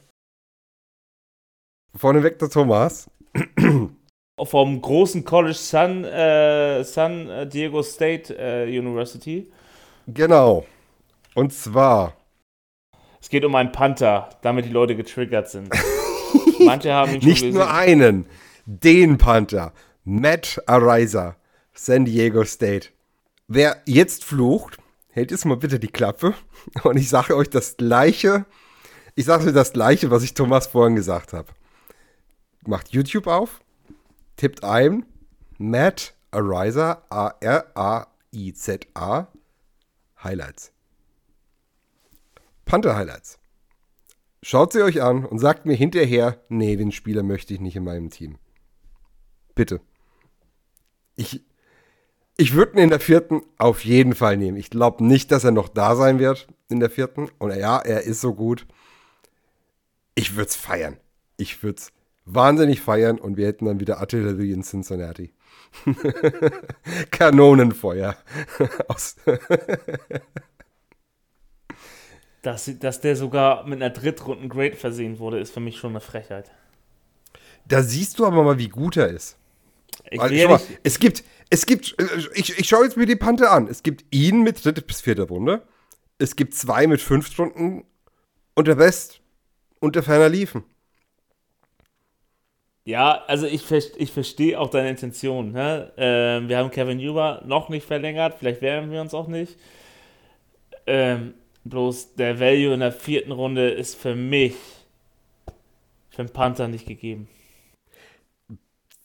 Vorneweg der Thomas. Vom großen College San, äh, San Diego State äh, University. Genau. Und zwar Es geht um einen Panther, damit die Leute getriggert sind. Manche haben ihn schon nicht gesehen. nur einen, den Panther. Matt Ariza, San Diego State. Wer jetzt flucht, hält jetzt mal bitte die Klappe. Und ich sage euch das Gleiche. Ich sage euch das Gleiche, was ich Thomas vorhin gesagt habe. Macht YouTube auf, tippt ein Matt Ariza, A-R-A-I-Z-A, Highlights. Panther Highlights. Schaut sie euch an und sagt mir hinterher, nee, den Spieler möchte ich nicht in meinem Team. Bitte. Ich, ich würde ihn in der vierten auf jeden Fall nehmen. Ich glaube nicht, dass er noch da sein wird in der vierten. Und ja, er ist so gut. Ich würde es feiern. Ich würde es wahnsinnig feiern und wir hätten dann wieder Artillerie in Cincinnati. Kanonenfeuer. Aus, Dass, dass der sogar mit einer Drittrunden-Grade versehen wurde, ist für mich schon eine Frechheit. da siehst du aber mal, wie gut er ist. Ich will schau mal, es gibt, es gibt, äh, ich, ich schaue jetzt mir die Panther an. Es gibt ihn mit dritte bis vierte Runde. Es gibt zwei mit fünf Stunden und der Rest unter ferner liefen. ja, also ich, ich verstehe auch deine Intention. Ne? Ähm, wir haben Kevin Huber noch nicht verlängert, vielleicht werden wir uns auch nicht. Ähm, bloß der Value in der vierten Runde ist für mich für einen Panther nicht gegeben.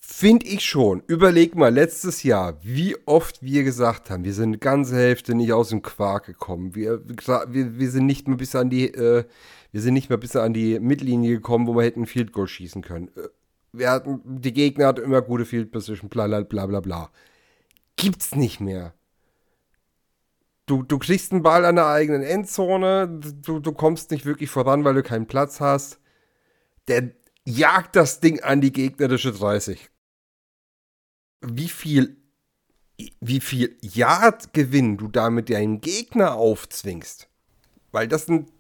Finde ich schon. Überleg mal, letztes Jahr, wie oft wir gesagt haben, wir sind eine ganze Hälfte nicht aus dem Quark gekommen. Wir, wir, wir sind nicht mal bis an die, äh, wir sind nicht mal bis an die Mittellinie gekommen, wo wir hätten Field Goal schießen können. Äh, Wir hatten, die Gegner hatten immer gute Field Position, bla bla bla bla bla. Gibt's nicht mehr. Du, du kriegst einen Ball an der eigenen Endzone, du, du kommst nicht wirklich voran, weil du keinen Platz hast. Der jagt das Ding an die gegnerische 30 wie viel, wie viel Yard-Gewinn du damit deinen Gegner aufzwingst. Weil das sind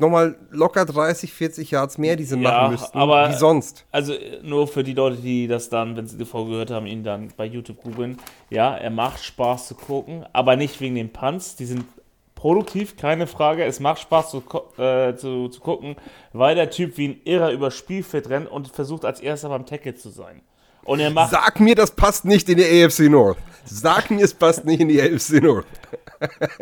nochmal locker 30, 40 Yards mehr, die sie Ja, machen müssten, aber- wie sonst. Also äh, nur für die Leute, die das dann, wenn sie die Folge gehört haben, ihn dann bei YouTube googeln. Ja, er macht Spaß zu gucken, aber nicht wegen den Punts. Die sind produktiv, keine Frage. Es macht Spaß zu, äh, zu, zu gucken, weil der Typ wie ein Irrer über Spielfeld rennt und versucht als erster beim Tackle zu sein. Und er macht Sag mir, das passt nicht in die AFC North. Sag mir, es passt nicht in die AFC North.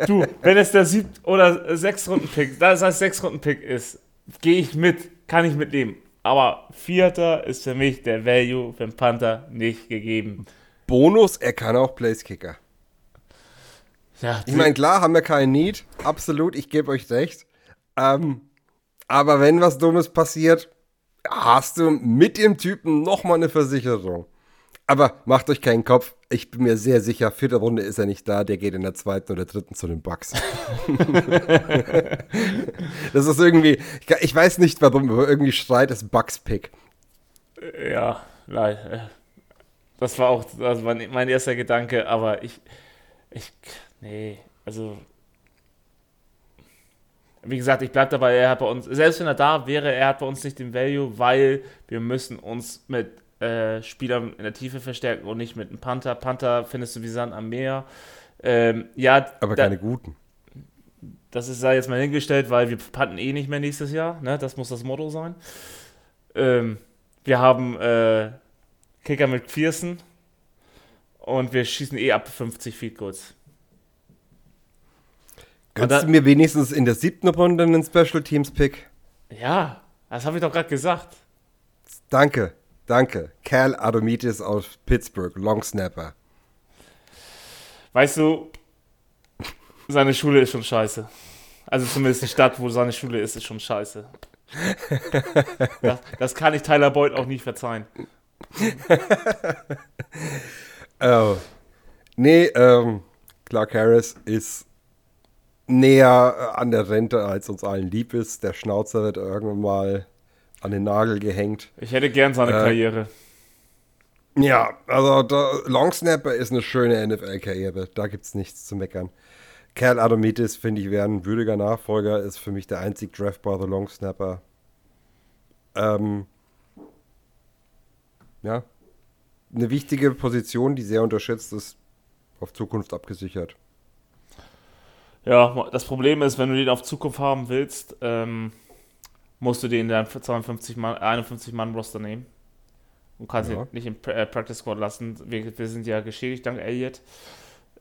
Du, wenn es der sieb- oder sechs Runden Pick, das heißt sechs Runden Pick ist, gehe ich mit, kann ich mitnehmen. Aber vierter ist für mich der Value für den Panther nicht gegeben. Bonus, er kann auch Placekicker. Ja, Ich meine, klar, haben wir keinen Need. Absolut, ich gebe euch recht. Ähm, aber wenn was Dummes passiert, hast du mit dem Typen nochmal eine Versicherung. Aber macht euch keinen Kopf. Ich bin mir sehr sicher, vierte Runde ist er nicht da. Der geht in der zweiten oder dritten zu den Bucks. das ist irgendwie, ich, weiß nicht warum, aber irgendwie schreit es Bucks-Pick. ja, leider. Das war auch das war mein erster Gedanke, aber ich, ich, nee, also, wie gesagt, ich bleibe dabei, er hat bei uns, selbst wenn er da wäre, er hat bei uns nicht den Value, weil wir müssen uns mit äh, Spielern in der Tiefe verstärken und nicht mit einem Panther. Panther findest du wie Sand am Meer. Ähm, ja, Aber da- keine guten. das ist da jetzt mal hingestellt, weil wir panten eh nicht mehr nächstes Jahr. Ne? Das muss das Motto sein. Ähm, wir haben äh, Kicker mit Pearson und wir schießen eh ab 50 Feet Goals. Könntest da- du mir wenigstens in der siebten Runde einen Special Teams Pick? Ja, das habe ich doch gerade gesagt. Danke, danke. Cal Adomitis aus Pittsburgh, Long Snapper. Weißt du, seine Schule ist schon scheiße. Also zumindest die Stadt, wo seine Schule ist, ist schon scheiße. Das, das kann ich Tyler Boyd auch nicht verzeihen. Oh. Nee, ähm, Clark Harris ist näher äh, an der Rente, als uns allen lieb ist. Der Schnauzer wird irgendwann mal an den Nagel gehängt. Ich hätte gern seine Äh, Karriere. Ja, also der Long Snapper ist eine schöne NFL-Karriere. Da gibt's nichts zu meckern. Cal Adomitis, finde ich, wäre ein würdiger Nachfolger. Ist für mich der einzig draftbare Long Snapper. Ähm, ja. Eine wichtige Position, die sehr unterschätzt ist, auf Zukunft abgesichert. Ja, das Problem ist, wenn du den auf Zukunft haben willst, ähm, musst du den in deinem 52 Mann, 51 Mann Roster nehmen. Und kannst Ja. ihn nicht im Pra- äh, Practice Squad lassen. Wir, wir sind ja geschädigt dank Elliott.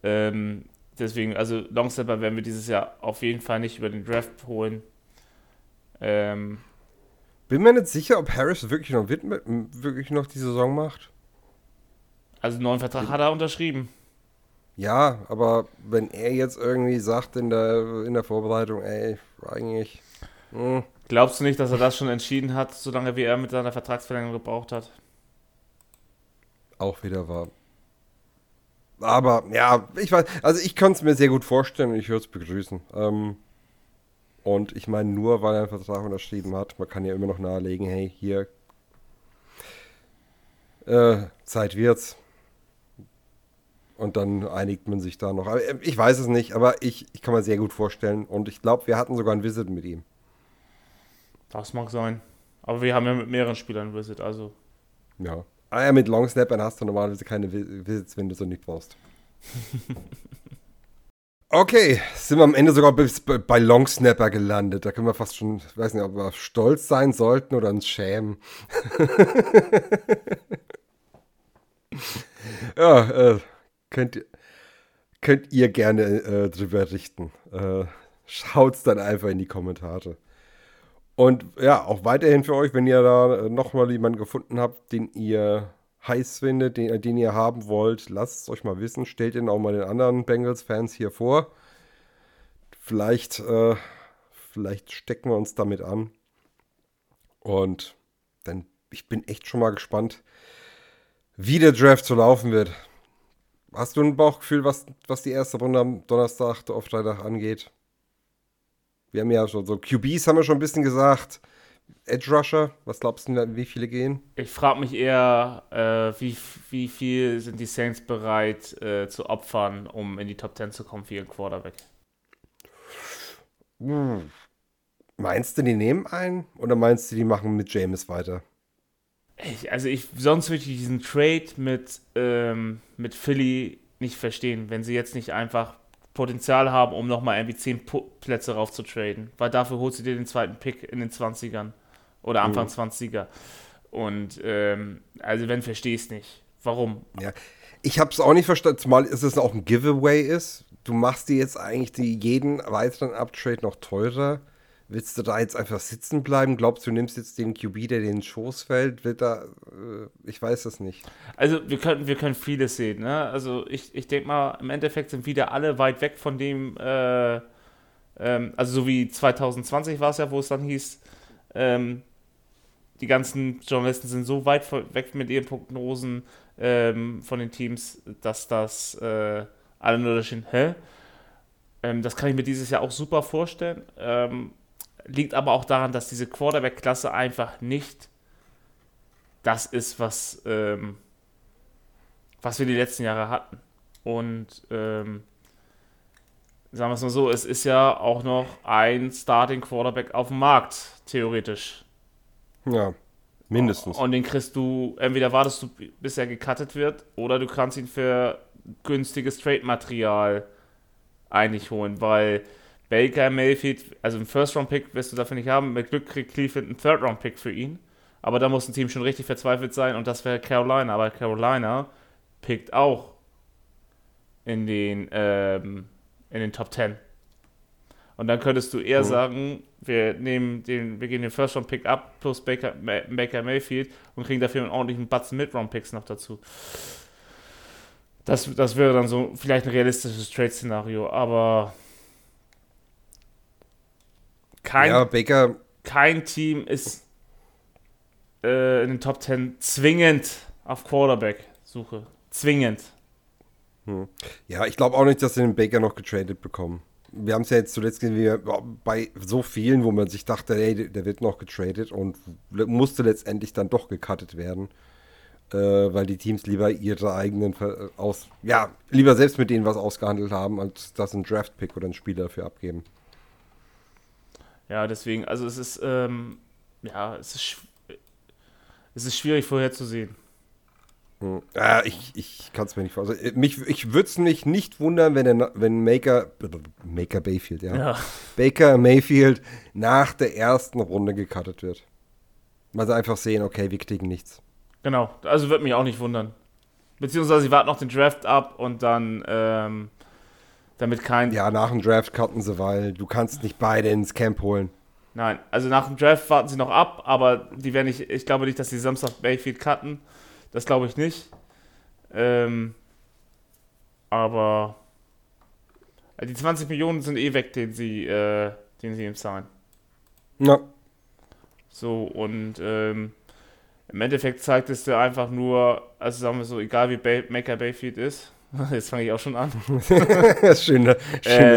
Ähm, deswegen, also Longstepper werden wir dieses Jahr auf jeden Fall nicht über den Draft holen. Ähm, Bin mir nicht sicher, ob Harris wirklich noch, wirklich noch die Saison macht. also einen neuen Vertrag hat er unterschrieben. Ja, aber wenn er jetzt irgendwie sagt in der, in der Vorbereitung, ey, eigentlich. hm, Glaubst du nicht, dass er das schon entschieden hat, solange wie er mit seiner Vertragsverlängerung gebraucht hat? auch wieder war. Aber ja, ich weiß, also ich kann es mir sehr gut vorstellen und ich würde es begrüßen. Ähm, und ich meine, nur weil er einen Vertrag unterschrieben hat, man kann ja immer noch nahelegen, hey, hier, äh, Zeit wird's. Und dann einigt man sich da noch. Aber äh, ich weiß es nicht, aber ich, ich kann mir sehr gut vorstellen. Und ich glaube, wir hatten sogar ein Visit mit ihm. Das mag sein. Aber wir haben ja mit mehreren Spielern Visit, also. Ja. Ah ja, mit Long Snappern hast du normalerweise keine Vi- Visits, wenn du so nicht brauchst. okay, sind wir am Ende sogar bis bei bei Long Snapper gelandet. Da können wir fast schon, ich weiß nicht, ob wir stolz sein sollten oder uns schämen. ja, äh, könnt, ihr- könnt ihr gerne äh, drüber richten. Äh, schaut's dann einfach in die Kommentare. Und ja, auch weiterhin für euch, wenn ihr da äh, nochmal jemanden gefunden habt, den ihr heiß findet, den, äh, den ihr haben wollt, lasst es euch mal wissen. Stellt ihn auch mal den anderen Bengals-Fans hier vor. Vielleicht, äh, vielleicht stecken wir uns damit an. Und dann, ich bin echt schon mal gespannt, wie der Draft so laufen wird. Hast du ein Bauchgefühl, was, was die erste Runde am Donnerstag auf Freitag angeht? Wir haben ja schon so QBs haben wir schon ein bisschen gesagt. Edge Rusher, was glaubst du, wie viele gehen? Ich frage mich eher, äh, wie, wie viel sind die Saints bereit äh, zu opfern, um in die Top 10 zu kommen für ihren Quarterback? Meinst du, die nehmen einen? Oder meinst du, die machen mit James weiter? Ich, also ich, sonst würde ich diesen Trade mit, ähm, mit Philly nicht verstehen, wenn sie jetzt nicht einfach Potenzial haben, um nochmal irgendwie 10 Pu- Plätze rauf zu traden. Weil dafür holst du dir den zweiten Pick in den 20ern oder Anfang 20er. Und ähm, also wenn, verstehe ich es nicht. Warum? Ja. Ich habe es auch nicht verstanden, zumal ist es auch ein Giveaway ist. Du machst dir jetzt eigentlich die, jeden weiteren Uptrade noch teurer. Willst du da jetzt einfach sitzen bleiben? Glaubst du, nimmst jetzt den QB, der den Schoß fällt? Wird da, äh, ich weiß es nicht. Also wir können, wir können vieles sehen. Ne? Also ich, ich denke mal, im Endeffekt sind wieder alle weit weg von dem, äh, ähm, also so wie 2020 war es ja, wo es dann hieß, ähm, die ganzen Journalisten sind so weit weg mit ihren Prognosen ähm, von den Teams, dass das äh, alle nur da stehen, hä? Ähm, das kann ich mir dieses Jahr auch super vorstellen. Ähm, liegt aber auch daran, dass diese Quarterback-Klasse einfach nicht das ist, was, ähm, was wir die letzten Jahre hatten. Und ähm, sagen wir es mal so, es ist ja auch noch ein Starting Quarterback auf dem Markt, theoretisch. Ja, mindestens. Und den kriegst du, entweder wartest du, bis er gecuttet wird, oder du kannst ihn für günstiges Trade-Material eigentlich holen, weil Baker, Mayfield, also einen First-Round-Pick wirst du dafür nicht haben. Mit Glück kriegt Cleveland einen Third-Round-Pick für ihn. Aber da muss ein Team schon richtig verzweifelt sein und das wäre Carolina. Aber Carolina pickt auch in den, ähm, in den Top 10. Und dann könntest du eher sagen, wir nehmen den, wir gehen den First Round Pick ab plus Baker, Baker Mayfield und kriegen dafür einen ordentlichen Batzen Mid Round Picks noch dazu. Das, das wäre dann so vielleicht ein realistisches Trade-Szenario, aber kein, Ja, Baker, kein Team ist äh, in den Top 10 zwingend auf Quarterback-Suche. Zwingend. ja, ich glaube auch nicht, dass sie den Baker noch getradet bekommen. Wir haben es ja jetzt zuletzt gesehen, wie wir- bei so vielen, wo man sich dachte, ey, der- wird noch getradet und musste letztendlich dann doch gecuttet werden. Äh, weil die Teams lieber ihre eigenen aus, ja, lieber selbst mit denen was ausgehandelt haben, als dass ein Draft-Pick oder ein Spieler dafür abgeben. Ja, deswegen, also es ist, ähm, ja, es ist, es ist schwierig vorherzusehen. Hm. Ja, ich, ich kann es mir nicht vorstellen. Also, mich, ich würde es mich nicht wundern, wenn, der, wenn Maker, Maker Bayfield, ja. Ja. Baker Mayfield nach der ersten Runde gecuttet wird. Weil sie einfach sehen, okay, wir kriegen nichts. Genau, also wird mich auch nicht wundern. Beziehungsweise sie warten noch den Draft ab und dann, ähm, damit kein. Ja, nach dem Draft cutten sie, weil du kannst nicht beide ins Camp holen. Nein, also nach dem Draft warten sie noch ab, aber die werden nicht, ich glaube nicht, dass sie Samstag Bayfield cutten. Das glaube ich nicht. Ähm, aber äh, die 20 Millionen sind eh weg, den sie, äh, den sie ihm zahlen. Ja, So, und ähm, im Endeffekt zeigt es dir einfach nur, also sagen wir so, egal wie Bay Maker Bayfield ist, jetzt fange ich auch schon an, schön, dass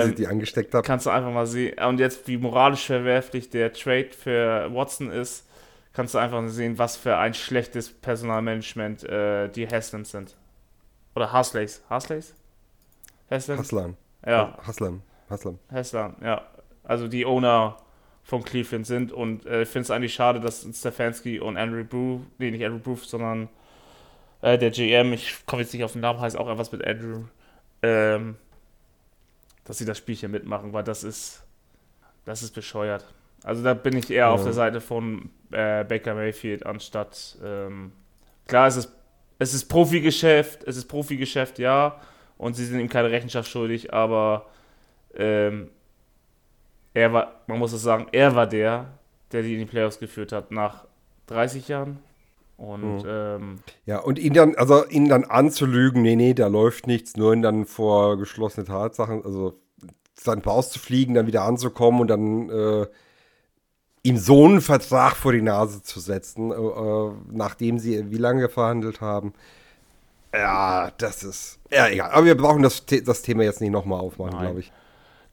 ich die angesteckt habe. kannst du einfach mal sehen, und jetzt wie moralisch verwerflich der Trade für Watson ist, kannst du einfach sehen, was für ein schlechtes Personalmanagement äh, die Haslams sind. Oder Hasleys. Hasleys? Haslam? Haslan. Ja, Haslam. Haslam. Haslam, ja. Also die Owner von Cleveland sind und äh, ich finde es eigentlich schade, dass Stefanski und Andrew Brew, nee, nicht Andrew Brew, sondern äh, der GM, ich komme jetzt nicht auf den Namen, heißt auch etwas mit Andrew, ähm, dass sie das Spielchen mitmachen, weil das ist, das ist bescheuert. Also da bin ich eher auf Ja. der Seite von äh, Baker Mayfield anstatt, ähm, klar, es ist, es ist Profigeschäft, es ist Profigeschäft, ja, und sie sind ihm keine Rechenschaft schuldig, aber ähm, er war, man muss es sagen, er war der, der die in die Playoffs geführt hat nach 30 Jahren. Und Mhm. ähm, Ja, und ihn dann, also ihn dann anzulügen, nee, nee, da läuft nichts, nur ihn dann vor geschlossene Tatsachen, also dann rauszufliegen, dann wieder anzukommen und dann äh, ihm so einen Vertrag vor die Nase zu setzen, äh, äh, nachdem sie wie lange verhandelt haben. Ja, das ist. Ja, egal. Aber wir brauchen das, das Thema jetzt nicht nochmal aufmachen, glaube ich.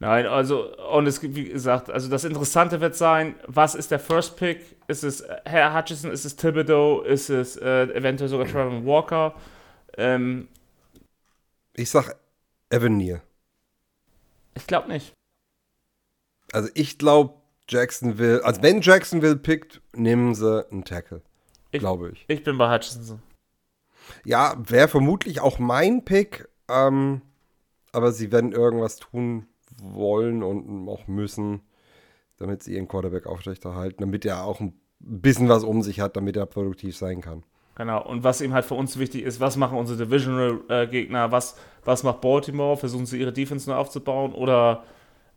Nein, also, und es gibt, wie gesagt, also das Interessante wird sein, was ist der First Pick? Ist es äh, Herr Hutchison, ist es Thibodeau, ist es äh, eventuell sogar Trevor Walker? Ähm, Ich sag Evan Neal. ich glaube nicht. Also ich glaube, Jacksonville, also wenn Jacksonville pickt, nehmen sie einen Tackle. Ich- Glaube ich. Ich bin bei Hutchinson. Ja, wäre vermutlich auch mein Pick, ähm, aber sie werden irgendwas tun wollen und auch müssen, damit sie ihren Quarterback aufrechterhalten, damit er auch ein bisschen was um sich hat, damit er produktiv sein kann. Genau, und was eben halt für uns wichtig ist, was machen unsere Divisional-Gegner, was, was macht Baltimore, versuchen sie ihre Defense neu aufzubauen oder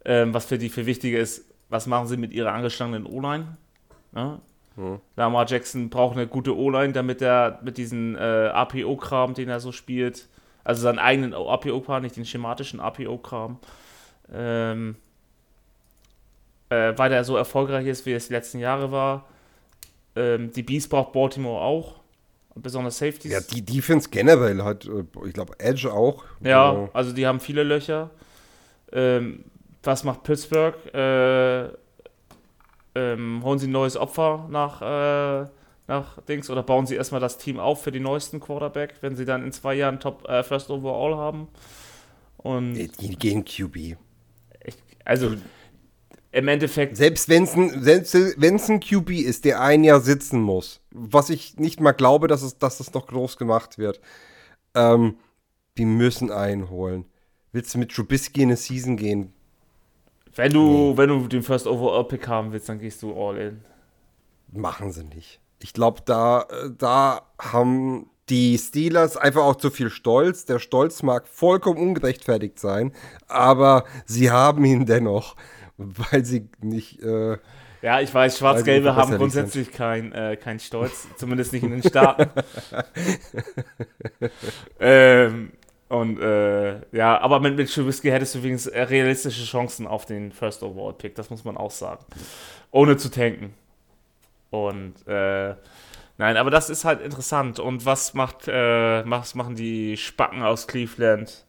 ähm, was für die viel wichtiger ist, was machen sie mit ihrer angeschlagenen O-Line? Ja? Lamar Jackson braucht eine gute O-Line, damit er mit diesem äh, APO-Kram, den er so spielt, also seinen eigenen APO-Kram, nicht den schematischen APO-Kram, ähm, äh, weil er so erfolgreich ist, wie es die letzten Jahre war. Ähm, die Beast braucht Baltimore auch. Besonders Safeties. Ja, die Defense generell hat, äh, ich glaube, Edge auch. Ja, Also, also die haben viele Löcher. Ähm, was macht Pittsburgh? Äh, ähm, holen sie ein neues Opfer nach, äh, nach Dings oder bauen sie erstmal das Team auf für den neuesten Quarterback, wenn sie dann in zwei Jahren Top äh, First Overall haben? Und die die gehen QB. Also im Endeffekt, Selbst wenn es ein, selbst wenn's ein QB ist, der ein Jahr sitzen muss, was ich nicht mal glaube, dass es, dass das noch groß gemacht wird, ähm, die müssen einholen. Willst du mit Trubisky in eine Season gehen? wenn du, wenn du den First Overall Pick haben willst, dann gehst du all in. Machen sie nicht. Ich glaube, da, äh, da haben die Steelers einfach auch zu viel Stolz. Der Stolz mag vollkommen ungerechtfertigt sein, aber sie haben ihn dennoch. weil sie nicht. Äh, Ja, ich weiß, Schwarz-Gelbe haben grundsätzlich keinen äh, kein Stolz, zumindest nicht in den Staaten. ähm, und äh, ja, aber mit, mit Trubisky hättest du übrigens äh, realistische Chancen auf den First Overall Pick, das muss man auch sagen. Ohne zu tanken. Und äh, nein, aber das ist halt interessant. Und was macht, äh, was machen die Spacken aus Cleveland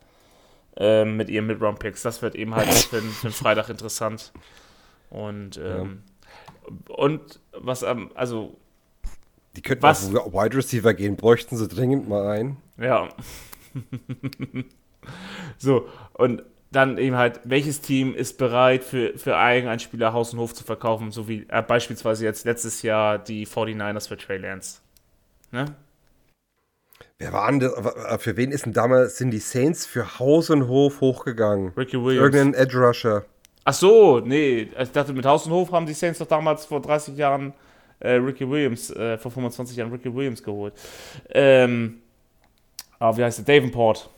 äh, mit ihren Mid-Round-Picks? Das wird eben halt für, den- für den Freitag interessant. Und ähm, und was am, also, die könnten Was? auf Wide Receiver gehen, bräuchten sie dringend mal einen. ja. so, und dann eben halt, welches Team ist bereit, für, für Spieler Haus und Hof zu verkaufen, so wie äh, beispielsweise jetzt letztes Jahr die 49ers für Trey Lance. Ne? Wer waren das? äh, Für wen ist denn damals, sind die Saints für Haus und Hof hochgegangen? Ricky Williams. Irgendein Edge Rusher. Ach so, nee, ich dachte, mit Haus und Hof haben die Saints doch damals vor 30 Jahren äh, Ricky Williams, äh, vor 25 Jahren Ricky Williams geholt. Ähm, aber wie heißt der? Davenport.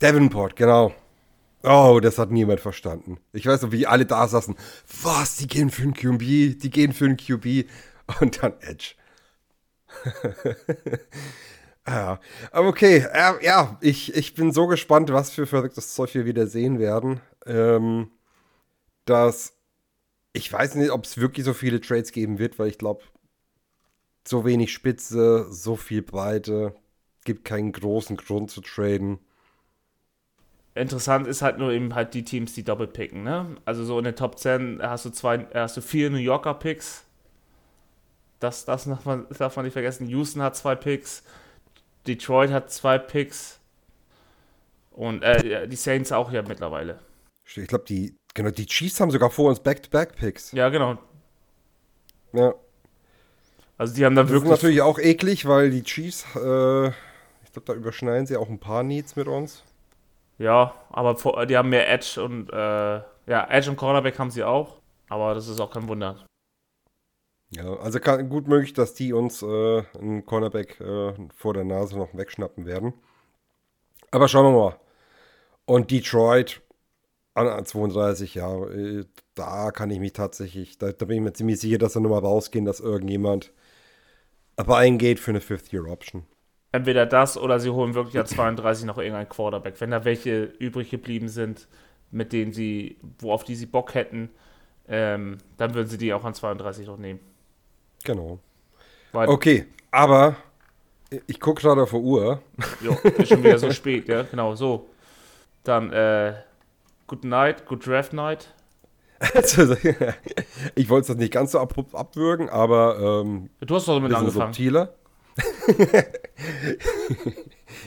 Davenport, genau. Oh, das hat niemand verstanden. Ich weiß noch, wie alle da saßen. Was? Die gehen für einen QB? Die gehen für einen QB? Und dann Edge. ja, aber okay. Ja, ja ich, ich bin so gespannt, was für verrücktes Zeug wir wieder sehen werden. Ähm, dass ich weiß nicht, ob es wirklich so viele Trades geben wird, weil ich glaube, so wenig Spitze, so viel Breite, gibt keinen großen Grund zu traden. Interessant ist halt nur eben halt die Teams, die doppelpicken, ne? Also so in den Top 10 hast du zwei, hast du vier New Yorker Picks. Das, das darf man, das darf man nicht vergessen. Houston hat zwei Picks. Detroit hat zwei Picks. Und äh, die Saints auch ja mittlerweile. Ich glaube, die, genau, die Chiefs haben sogar vor uns Back-to-Back-Picks. Ja, genau. Ja. Also die haben dann Das ist wirklich. natürlich auch eklig, weil die Chiefs, äh, ich glaube, da überschneiden sie auch ein paar Needs mit uns. Ja, aber vor, die haben mehr Edge und äh, ja, Edge und Cornerback haben sie auch. Aber das ist auch kein Wunder. Ja, also kann, gut möglich, dass die uns äh, einen Cornerback äh, vor der Nase noch wegschnappen werden. Aber schauen wir mal. Und Detroit an, an 32, ja, äh, da kann ich mich tatsächlich, da, da bin ich mir ziemlich sicher, dass da nochmal rausgehen, dass irgendjemand aber eingeht für eine Fifth-Year-Option. Entweder das oder sie holen wirklich an 32 noch irgendeinen Quarterback. Wenn da welche übrig geblieben sind, mit denen sie, wo auf die sie Bock hätten, ähm, dann würden sie die auch an 32 noch nehmen. Genau. Weil, Okay, aber ich gucke gerade auf die Uhr. jo, ist schon wieder so spät, ja, genau, so. Dann, äh, Good Night, Good Draft Night. Also, ich wollte es das nicht ganz so abrupt abwürgen, aber ähm, Du hast doch damit angefangen. subtiler.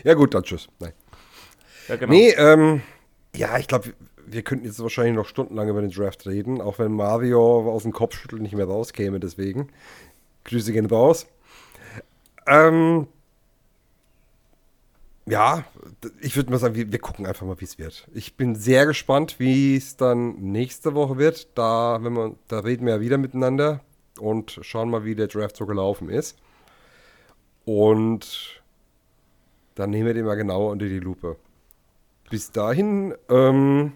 Ja gut, dann tschüss. Nein. Ja, genau. Nee, ähm, ja, ich glaube, wir könnten jetzt wahrscheinlich noch stundenlang über den Draft reden, auch wenn Mario aus dem Kopfschütteln nicht mehr rauskäme, deswegen. Grüße gehen raus. Ähm, ja, ich würde mal sagen, wir, wir gucken einfach mal, wie es wird. Ich bin sehr gespannt, wie es dann nächste Woche wird. Da, wenn wir, da reden wir ja wieder miteinander und schauen mal, wie der Draft so gelaufen ist. Und dann nehmen wir den mal genauer unter die Lupe. Bis dahin, ähm,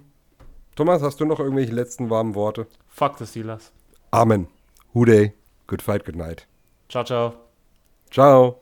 Thomas, hast du noch irgendwelche letzten warmen Worte? Fuck the Steelers. Amen. Day. Good fight, good night. Ciao, ciao. Ciao.